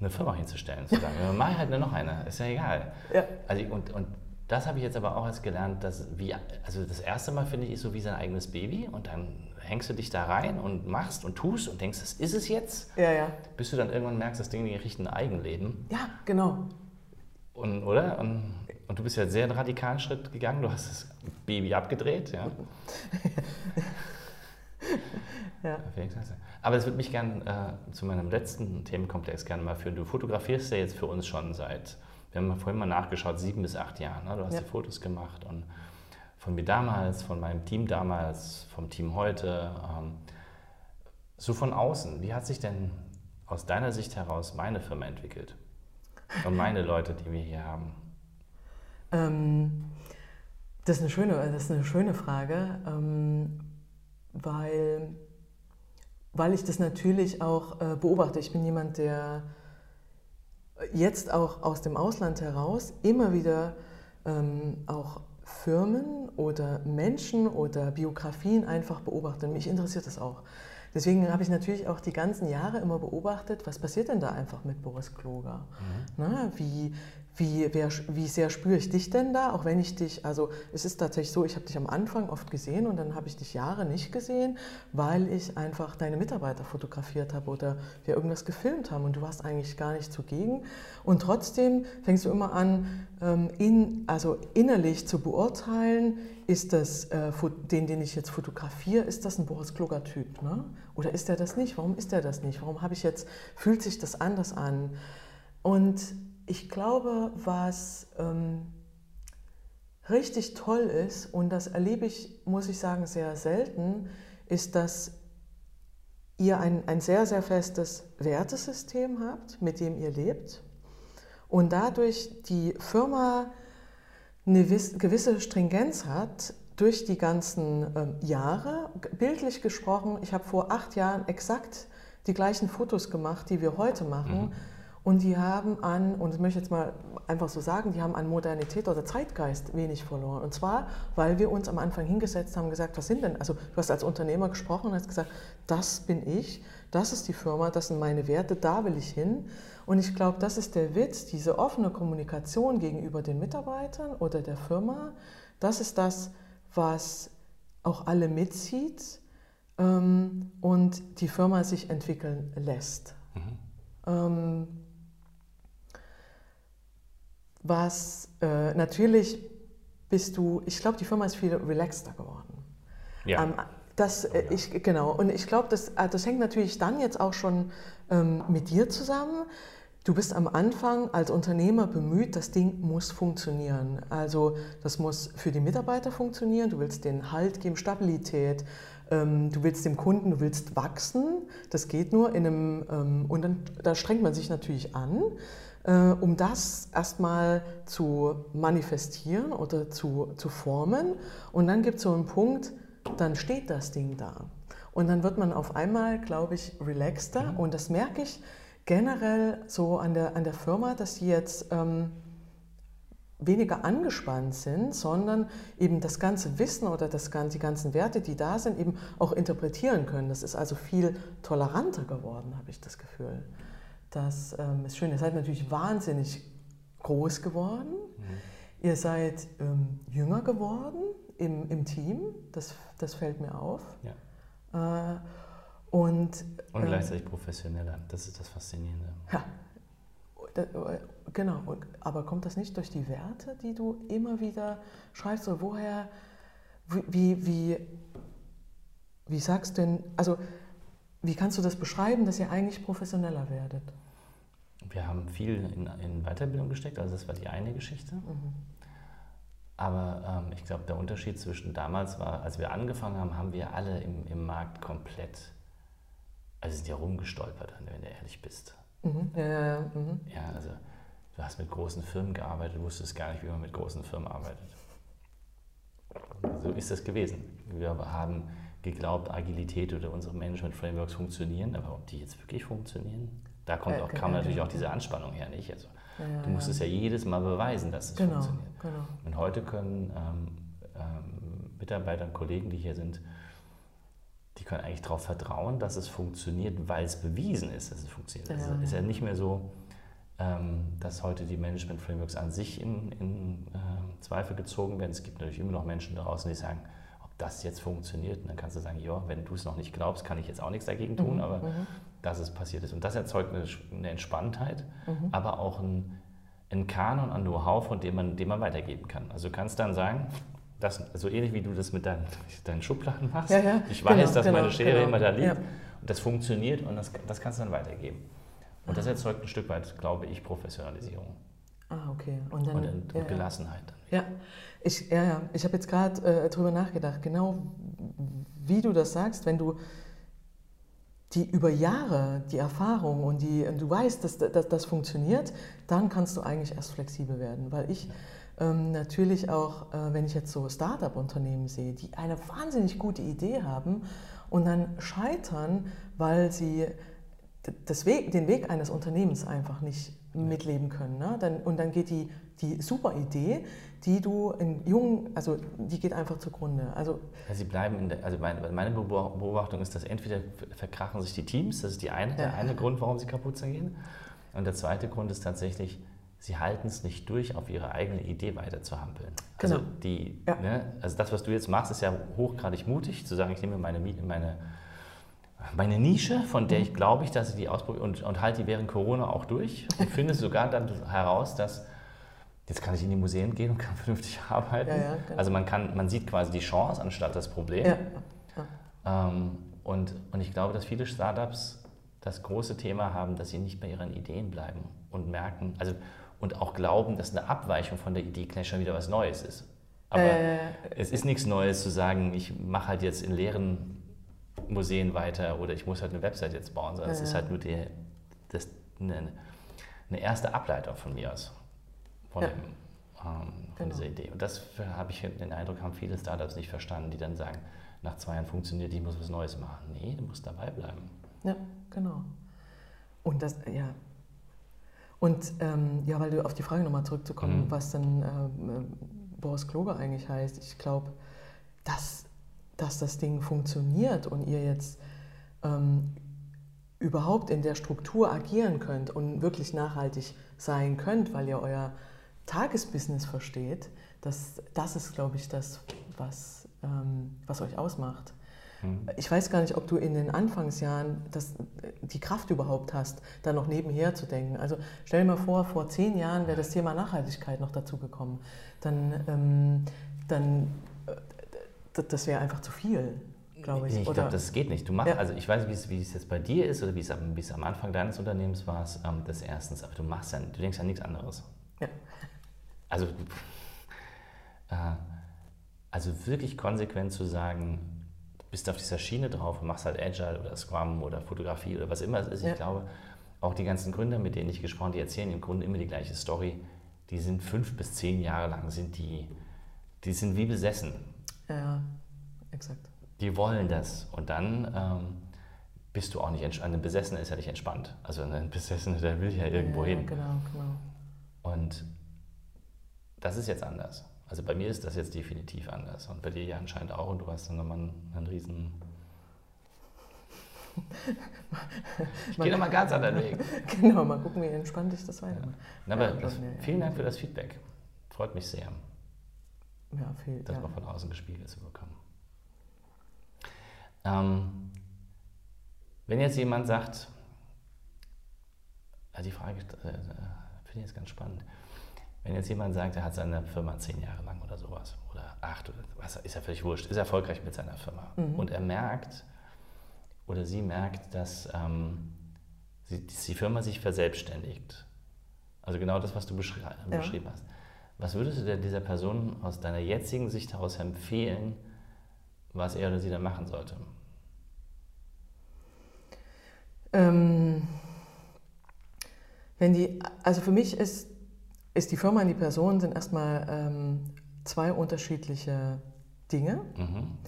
eine Firma hinzustellen, zu sagen, mach halt nur noch eine, ist ja egal. Ja. Also, und, und das habe ich jetzt aber auch erst gelernt, dass wie, also das erste Mal finde ich ist so wie sein eigenes Baby und dann hängst du dich da rein und machst und tust und denkst, das ist es jetzt, Ja, ja. bis du dann irgendwann merkst, das Ding die riecht ein Eigenleben. Ja, genau. Und, oder? Und, und du bist ja sehr einen radikalen Schritt gegangen, du hast das Baby abgedreht, ja. Ja. Aber es würde mich gerne äh, zu meinem letzten Themenkomplex gerne mal führen. Du fotografierst ja jetzt für uns schon seit, wir haben vorhin mal nachgeschaut, sieben bis acht Jahren. Ne? Du hast ja. die Fotos gemacht und von mir damals, von meinem Team damals, vom Team heute. Ähm, so von außen, wie hat sich denn aus deiner Sicht heraus meine Firma entwickelt? Und meine Leute, die wir hier haben? Ähm, das, ist eine schöne, das ist eine schöne Frage, ähm, weil, weil ich das natürlich auch äh, beobachte. Ich bin jemand, der jetzt auch aus dem Ausland heraus immer wieder ähm, auch Firmen oder Menschen oder Biografien einfach beobachtet. Mich interessiert das auch. Deswegen habe ich natürlich auch die ganzen Jahre immer beobachtet, was passiert denn da einfach mit Boris Kloger? Mhm. Na, wie, wie, wer, wie sehr spüre ich dich denn da, auch wenn ich dich, also es ist tatsächlich so, ich habe dich am Anfang oft gesehen und dann habe ich dich Jahre nicht gesehen, weil ich einfach deine Mitarbeiter fotografiert habe oder wir irgendwas gefilmt haben und du warst eigentlich gar nicht zugegen. Und trotzdem fängst du immer an, ähm, in, also innerlich zu beurteilen, ist das, äh, den, den ich jetzt fotografiere, ist das ein Boris Kluger Typ? Ne? Oder ist er das nicht? Warum ist er das nicht? Warum habe ich jetzt, fühlt sich das anders an? Und ich glaube, was ähm, richtig toll ist, und das erlebe ich, muss ich sagen, sehr selten, ist, dass ihr ein, ein sehr, sehr festes Wertesystem habt, mit dem ihr lebt und dadurch die Firma eine gewisse Stringenz hat durch die ganzen ähm, Jahre. Bildlich gesprochen, ich habe vor acht Jahren exakt die gleichen Fotos gemacht, die wir heute machen. Mhm. Und die haben an, und das möchte ich jetzt mal einfach so sagen, die haben an Modernität oder Zeitgeist wenig verloren. Und zwar, weil wir uns am Anfang hingesetzt haben und gesagt, was sind denn, also du hast als Unternehmer gesprochen und hast gesagt, das bin ich, das ist die Firma, das sind meine Werte, da will ich hin. Und ich glaube, das ist der Witz, diese offene Kommunikation gegenüber den Mitarbeitern oder der Firma, das ist das, was auch alle mitzieht ähm, und die Firma sich entwickeln lässt. Mhm. Ähm, was äh, natürlich bist du, ich glaube, die Firma ist viel relaxter geworden. Ja. Ähm, das, äh, ich, genau, und ich glaube, das, äh, das hängt natürlich dann jetzt auch schon ähm, mit dir zusammen. Du bist am Anfang als Unternehmer bemüht, das Ding muss funktionieren. Also das muss für die Mitarbeiter funktionieren, du willst den Halt geben, Stabilität, ähm, du willst dem Kunden, du willst wachsen, das geht nur in einem, ähm, und dann da strengt man sich natürlich an, um das erstmal zu manifestieren oder zu, zu formen. Und dann gibt es so einen Punkt, dann steht das Ding da. Und dann wird man auf einmal, glaube ich, relaxter. Mhm. Und das merke ich generell so an der, an der Firma, dass sie jetzt ähm, weniger angespannt sind, sondern eben das ganze Wissen oder das, die ganzen Werte, die da sind, eben auch interpretieren können. Das ist also viel toleranter geworden, habe ich das Gefühl. Das ähm, ist schön. Ihr seid natürlich wahnsinnig groß geworden. Mhm. Ihr seid ähm, jünger geworden im, im Team. Das, das fällt mir auf. Ja. Äh, und, und ähm, gleichzeitig professioneller, das ist das Faszinierende. Ja, genau. Aber kommt das nicht durch die Werte, die du immer wieder schreibst? Oder woher, wie, wie, wie sagst du denn, also wie kannst du das beschreiben, dass ihr eigentlich professioneller werdet? Wir haben viel in, in Weiterbildung gesteckt, also das war die eine Geschichte. Mhm. Aber ähm, ich glaube, der Unterschied zwischen damals war, als wir angefangen haben, haben wir alle im, im Markt komplett also sind ja rumgestolpert, wenn du ehrlich bist. Mhm. Ja, ja, mhm. ja, also du hast mit großen Firmen gearbeitet, wusstest gar nicht, wie man mit großen Firmen arbeitet. So ist das gewesen. Wir haben geglaubt, Agilität oder unsere Management-Frameworks funktionieren, aber ob die jetzt wirklich funktionieren, da kommt auch, kam natürlich auch diese Anspannung her, nicht? Also, ja, du musst es ja jedes Mal beweisen, dass es genau, funktioniert. Genau. Und heute können ähm, ähm, Mitarbeiter und Kollegen, die hier sind, die können eigentlich darauf vertrauen, dass es funktioniert, weil es bewiesen ist, dass es funktioniert. Ja. Es ist ja nicht mehr so, ähm, dass heute die Management-Frameworks an sich in, in äh, Zweifel gezogen werden. Es gibt natürlich immer noch Menschen draußen, die sagen, das jetzt funktioniert. Und dann kannst du sagen, ja, wenn du es noch nicht glaubst, kann ich jetzt auch nichts dagegen tun, mhm. aber mhm. dass es passiert ist. Und das erzeugt eine, eine Entspanntheit, mhm. aber auch ein, ein Kanon an Know-how, von dem man, dem man weitergeben kann. Also du kannst dann sagen, das, so ähnlich wie du das mit deinen, deinen Schubladen machst. Ja, ja. Ich weiß, genau, dass genau, meine Schere genau. immer da liegt. Ja. das funktioniert und das, das kannst du dann weitergeben. Und das erzeugt ein Stück weit, glaube ich, Professionalisierung. Ah, okay. Und, dann, und, und ja, Gelassenheit. Ja, ich, ja, ja. ich habe jetzt gerade äh, drüber nachgedacht, genau wie du das sagst, wenn du die über Jahre, die Erfahrung und die, und du weißt, dass, dass das funktioniert, dann kannst du eigentlich erst flexibel werden. Weil ich ähm, natürlich auch, äh, wenn ich jetzt so Start-up-Unternehmen sehe, die eine wahnsinnig gute Idee haben und dann scheitern, weil sie Weg, den Weg eines Unternehmens einfach nicht mitleben können. Ne? Dann, und dann geht die, die super Idee, die du in jungen, also die geht einfach zugrunde. Also ja, sie bleiben in der, also meine Beobachtung ist, dass entweder verkrachen sich die Teams, das ist die eine, der eine Grund, warum sie kaputt gehen. Und der zweite Grund ist tatsächlich, sie halten es nicht durch, auf ihre eigene Idee weiterzuhampeln. Also, genau. die, ja. ne, also das, was du jetzt machst, ist ja hochgradig mutig, zu sagen, ich nehme meine, meine, meine Nische, von der ich glaube ich, dass ich die ausprobiere und, und halte die während Corona auch durch und finde sogar dann heraus, dass jetzt kann ich in die Museen gehen und kann vernünftig arbeiten. Ja, ja, genau. Also man, kann, man sieht quasi die Chance anstatt das Problem. Ja. Ähm, und, und ich glaube, dass viele Startups das große Thema haben, dass sie nicht bei ihren Ideen bleiben und merken, also und auch glauben, dass eine Abweichung von der Idee gleich schon wieder was Neues ist. Aber äh, es ist nichts Neues zu sagen, ich mache halt jetzt in leeren Museen weiter oder ich muss halt eine Website jetzt bauen, sondern es ist halt nur die, das, eine, eine, erste Ableitung von mir aus, von, dem, ähm, von genau. dieser Idee. Und das habe ich den Eindruck, haben viele Startups nicht verstanden, die dann sagen, nach zwei Jahren funktioniert, ich muss was Neues machen. Nee, du musst dabei bleiben. Ja, genau. Und das, ja, und ähm, ja, weil du auf die Frage nochmal zurückzukommen, mhm. was dann äh, Boris Kloger eigentlich heißt, ich glaube, dass, dass das Ding funktioniert und ihr jetzt ähm, überhaupt in der Struktur agieren könnt und wirklich nachhaltig sein könnt, weil ihr euer Tagesbusiness versteht, das, das ist, glaube ich, das, was, ähm, was euch ausmacht. Mhm. Ich weiß gar nicht, ob du in den Anfangsjahren das, die Kraft überhaupt hast, da noch nebenher zu denken. Also stell dir mal vor, vor zehn Jahren wäre das Thema Nachhaltigkeit noch dazu gekommen. Dann, ähm, dann äh, das wäre einfach zu viel. Glaube ich. ich glaube, das geht nicht. Du machst, ja. also ich weiß, wie es, jetzt bei dir ist oder wie es, wie es am Anfang deines Unternehmens war, ähm, das erstens, aber du machst ja, du denkst ja nichts anderes. Ja. Also, äh, also wirklich konsequent zu sagen, bist auf dieser Schiene drauf und machst halt Agile oder Scrum oder Fotografie oder was immer es ist. Ja. Ich glaube, auch die ganzen Gründer, mit denen ich gesprochen habe, die erzählen im Grunde immer die gleiche Story. Die sind fünf bis zehn Jahre lang, sind die, die sind wie besessen. Ja, exakt. Die wollen das. Und dann ähm, bist du auch nicht entspannt. Ein Besessener ist ja nicht entspannt. Also ein Besessener, der will ja irgendwo ja, hin. Genau, genau. Und das ist jetzt anders. Also bei mir ist das jetzt definitiv anders und bei dir ja anscheinend auch und du hast dann nochmal einen, einen riesen... ich gehe nochmal ganz anderen Weg. Genau, mal gucken, wie entspannt ich das weitermache. Ja. Aber ja, das, vielen Dank für das Feedback. Freut mich sehr. Ja, viel, das ja. mal von außen gespiegelt zu bekommen. Ähm, wenn jetzt jemand sagt, die Frage äh, finde ich jetzt ganz spannend. Wenn jetzt jemand sagt, er hat seine Firma zehn Jahre lang oder sowas, oder acht oder was, ist ja völlig wurscht, ist erfolgreich mit seiner Firma. Mhm. Und er merkt, oder sie merkt, dass ähm, sie, die Firma sich verselbstständigt. Also genau das, was du beschri ja. beschrieben hast. Was würdest du denn dieser Person aus deiner jetzigen Sicht heraus empfehlen, was er oder sie da machen sollte? Ähm, wenn die, also für mich ist ist die Firma und die Person sind erstmal ähm, zwei unterschiedliche Dinge. Mhm.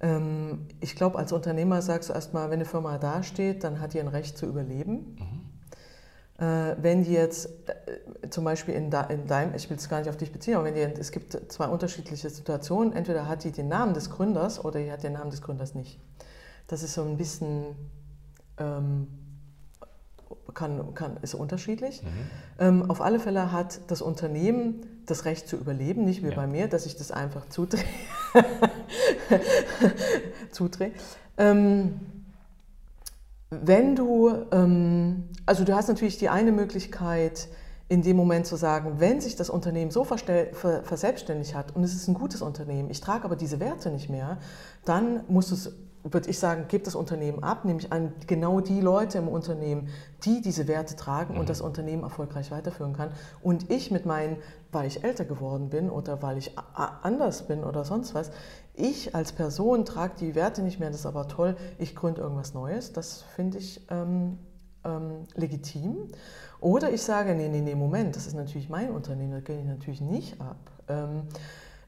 Ähm, ich glaube, als Unternehmer sagst du erstmal, wenn eine Firma dasteht, dann hat die ein Recht zu überleben. Mhm. Äh, wenn die jetzt äh, zum Beispiel in, deinem, ich will es gar nicht auf dich beziehen, aber wenn die, es gibt zwei unterschiedliche Situationen, entweder hat die den Namen des Gründers oder die hat den Namen des Gründers nicht. Das ist so ein bisschen ähm, kann, kann, ist unterschiedlich. Mhm. Ähm, auf alle Fälle hat das Unternehmen das Recht zu überleben, nicht wie ja. bei mir, dass ich das einfach zudrehe. zudrehe. Ähm, wenn du, ähm, also du hast natürlich die eine Möglichkeit, in dem Moment zu sagen, wenn sich das Unternehmen so verselbstständigt hat und es ist ein gutes Unternehmen, ich trage aber diese Werte nicht mehr, dann musst du es würde ich sagen, gibt das Unternehmen ab, nämlich an genau die Leute im Unternehmen, die diese Werte tragen mhm. und das Unternehmen erfolgreich weiterführen kann. Und ich mit meinen, weil ich älter geworden bin oder weil ich anders bin oder sonst was, ich als Person trage die Werte nicht mehr, das ist aber toll, ich gründe irgendwas Neues, das finde ich ähm, ähm, legitim. Oder ich sage, nee, nee, nee, Moment, das ist natürlich mein Unternehmen, das gehe ich natürlich nicht ab. Ähm,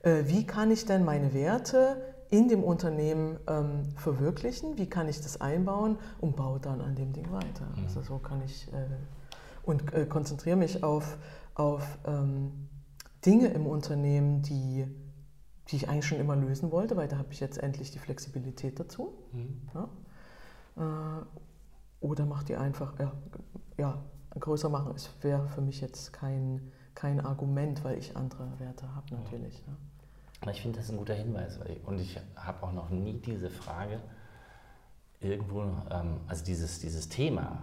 äh, wie kann ich denn meine Werte in dem Unternehmen ähm, verwirklichen, wie kann ich das einbauen und baue dann an dem Ding weiter. Mhm. Also so kann ich äh, und äh, konzentriere mich auf, auf ähm, Dinge im Unternehmen, die, die ich eigentlich schon immer lösen wollte, weil da habe ich jetzt endlich die Flexibilität dazu. Mhm. Ja? Äh, oder mache die einfach, ja, ja, größer machen, es wäre für mich jetzt kein, kein Argument, weil ich andere Werte habe natürlich. Ja. Ich finde das ein guter Hinweis. Und ich habe auch noch nie diese Frage irgendwo, ähm, also dieses, dieses Thema,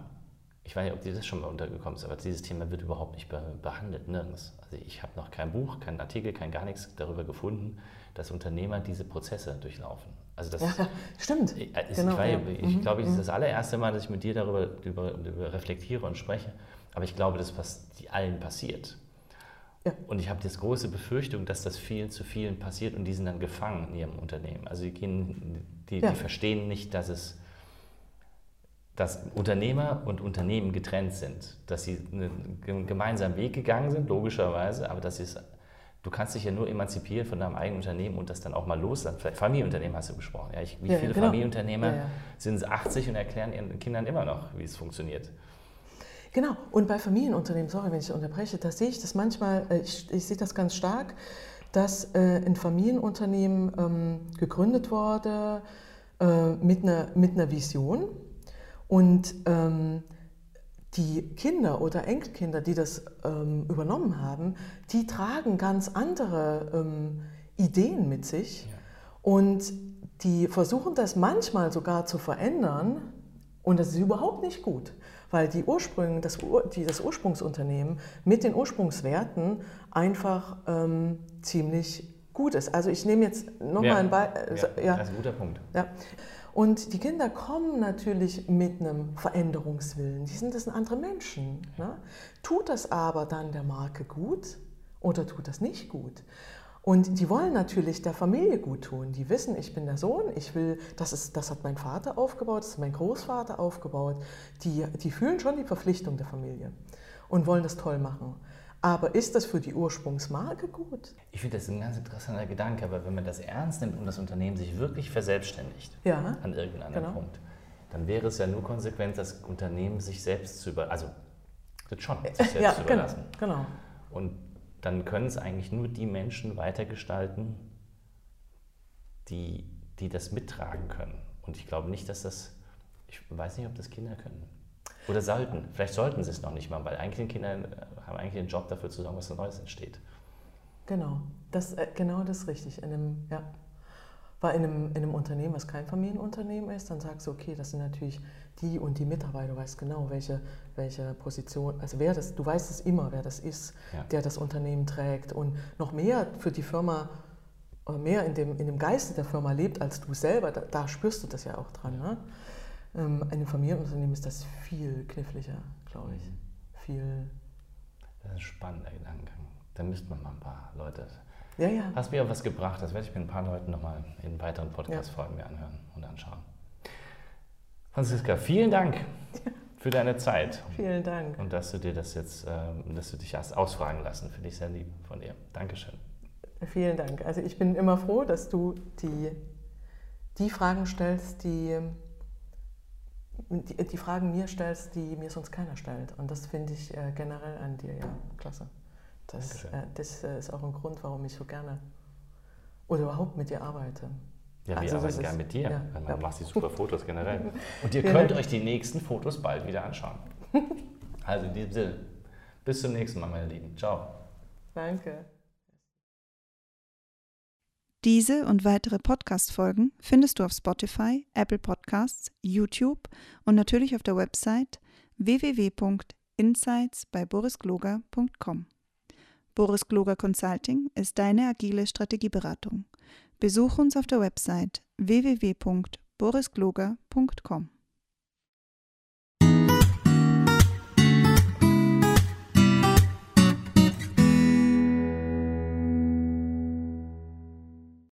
ich weiß nicht, ob dir das schon mal untergekommen ist, aber dieses Thema wird überhaupt nicht behandelt, nirgends. Also ich habe noch kein Buch, keinen Artikel, kein gar nichts darüber gefunden, dass Unternehmer diese Prozesse durchlaufen. Also das ja, stimmt. Ist, genau, ich, ja. ich mhm, glaube, es ist mhm. das allererste Mal, dass ich mit dir darüber, darüber, darüber reflektiere und spreche. Aber ich glaube, dass das allen passiert. Ja. Und ich habe das große Befürchtung, dass das vielen zu vielen passiert und die sind dann gefangen in ihrem Unternehmen. Also die, gehen, die, ja. die verstehen nicht, dass es dass Unternehmer und Unternehmen getrennt sind, dass sie einen gemeinsamen Weg gegangen sind, logischerweise, aber dass sie es, du kannst dich ja nur emanzipieren von deinem eigenen Unternehmen und das dann auch mal loslassen. Vielleicht Familienunternehmen hast du besprochen. Ja, ich, wie ja, viele genau. Familienunternehmer sind 80 und erklären ihren Kindern immer noch, wie es funktioniert? Genau, und bei Familienunternehmen, sorry, wenn ich unterbreche, da sehe ich das manchmal, äh, ich, ich sehe das ganz stark, dass äh, ein Familienunternehmen ähm, gegründet wurde äh, mit, einer, mit einer Vision. Und ähm, die Kinder oder Enkelkinder, die das ähm, übernommen haben, die tragen ganz andere ähm, Ideen mit sich. Ja. und die versuchen das manchmal sogar zu verändern. Und das ist überhaupt nicht gut weil die Ursprünge, das, die, das Ursprungsunternehmen mit den Ursprungswerten einfach ähm, ziemlich gut ist. Also ich nehme jetzt nochmal ja. ein Beispiel. Äh, ja, ja, das ist ein guter Punkt. Ja. Und die Kinder kommen natürlich mit einem Veränderungswillen. Die sind das sind andere Menschen. Ne? Tut das aber dann der Marke gut oder tut das nicht gut? Und die wollen natürlich der Familie gut tun. Die wissen, ich bin der Sohn, ich will, das, ist, das hat mein Vater aufgebaut, das hat mein Großvater aufgebaut. Die, die fühlen schon die Verpflichtung der Familie und wollen das toll machen. Aber ist das für die Ursprungsmarke gut? Ich finde das ein ganz interessanter Gedanke, aber wenn man das ernst nimmt und das Unternehmen sich wirklich verselbstständigt ja, an irgendeinem genau. Punkt, dann wäre es ja nur konsequent, das Unternehmen sich selbst zu überlassen. Also, das schon, sich selbst ja, zu genau, überlassen. Genau. genau. Und dann können es eigentlich nur die Menschen weitergestalten, die, die das mittragen können. Und ich glaube nicht, dass das, ich weiß nicht, ob das Kinder können. Oder sollten. Vielleicht sollten sie es noch nicht mal, weil eigentlich Kinder haben eigentlich den Job dafür zu sorgen, was Neues entsteht. Genau, das, äh, genau das ist richtig. In einem, ja. Weil in einem, in einem Unternehmen, was kein Familienunternehmen ist, dann sagst du, okay, das sind natürlich die und die Mitarbeiter, du weißt genau, welche, welche Position, also wer das, du weißt es immer, wer das ist, ja. der das Unternehmen trägt und noch mehr für die Firma, mehr in dem, in dem Geiste der Firma lebt als du selber, da, da spürst du das ja auch dran. Ne? Ähm, in einem Familienunternehmen ist das viel kniffliger, glaube ich. Mhm. Viel. Das ist ein spannender Gedankengang. Da müsste man mal ein paar Leute. Ja, ja. Hast mir auch was gebracht, das werde ich mit ein paar Leuten nochmal in weiteren Podcast-Folgen ja. mir anhören und anschauen. Franziska, vielen Dank für deine Zeit. Vielen Dank. Und dass du dir das jetzt, ähm, dass du dich hast ausfragen lassen, finde ich sehr lieb von dir. Dankeschön. Vielen Dank. Also ich bin immer froh, dass du die, die Fragen stellst, die, die, die Fragen mir stellst, die mir sonst keiner stellt. Und das finde ich äh, generell an dir ja klasse. Das, äh, das äh, ist auch ein Grund, warum ich so gerne oder überhaupt mit dir arbeite. Ja, wir also arbeiten gerne mit dir, ja, weil man ja. macht die super Fotos generell. Und ihr könnt euch die nächsten Fotos bald wieder anschauen. Also in diesem Sinne, bis zum nächsten Mal, meine Lieben. Ciao. Danke. Diese und weitere Podcast-Folgen findest du auf Spotify, Apple Podcasts, YouTube und natürlich auf der Website www.insights bei borisgloger.com. Boris Gloger Consulting ist deine agile Strategieberatung. Besuch uns auf der Website www.borisgloger.com borisgloger.com.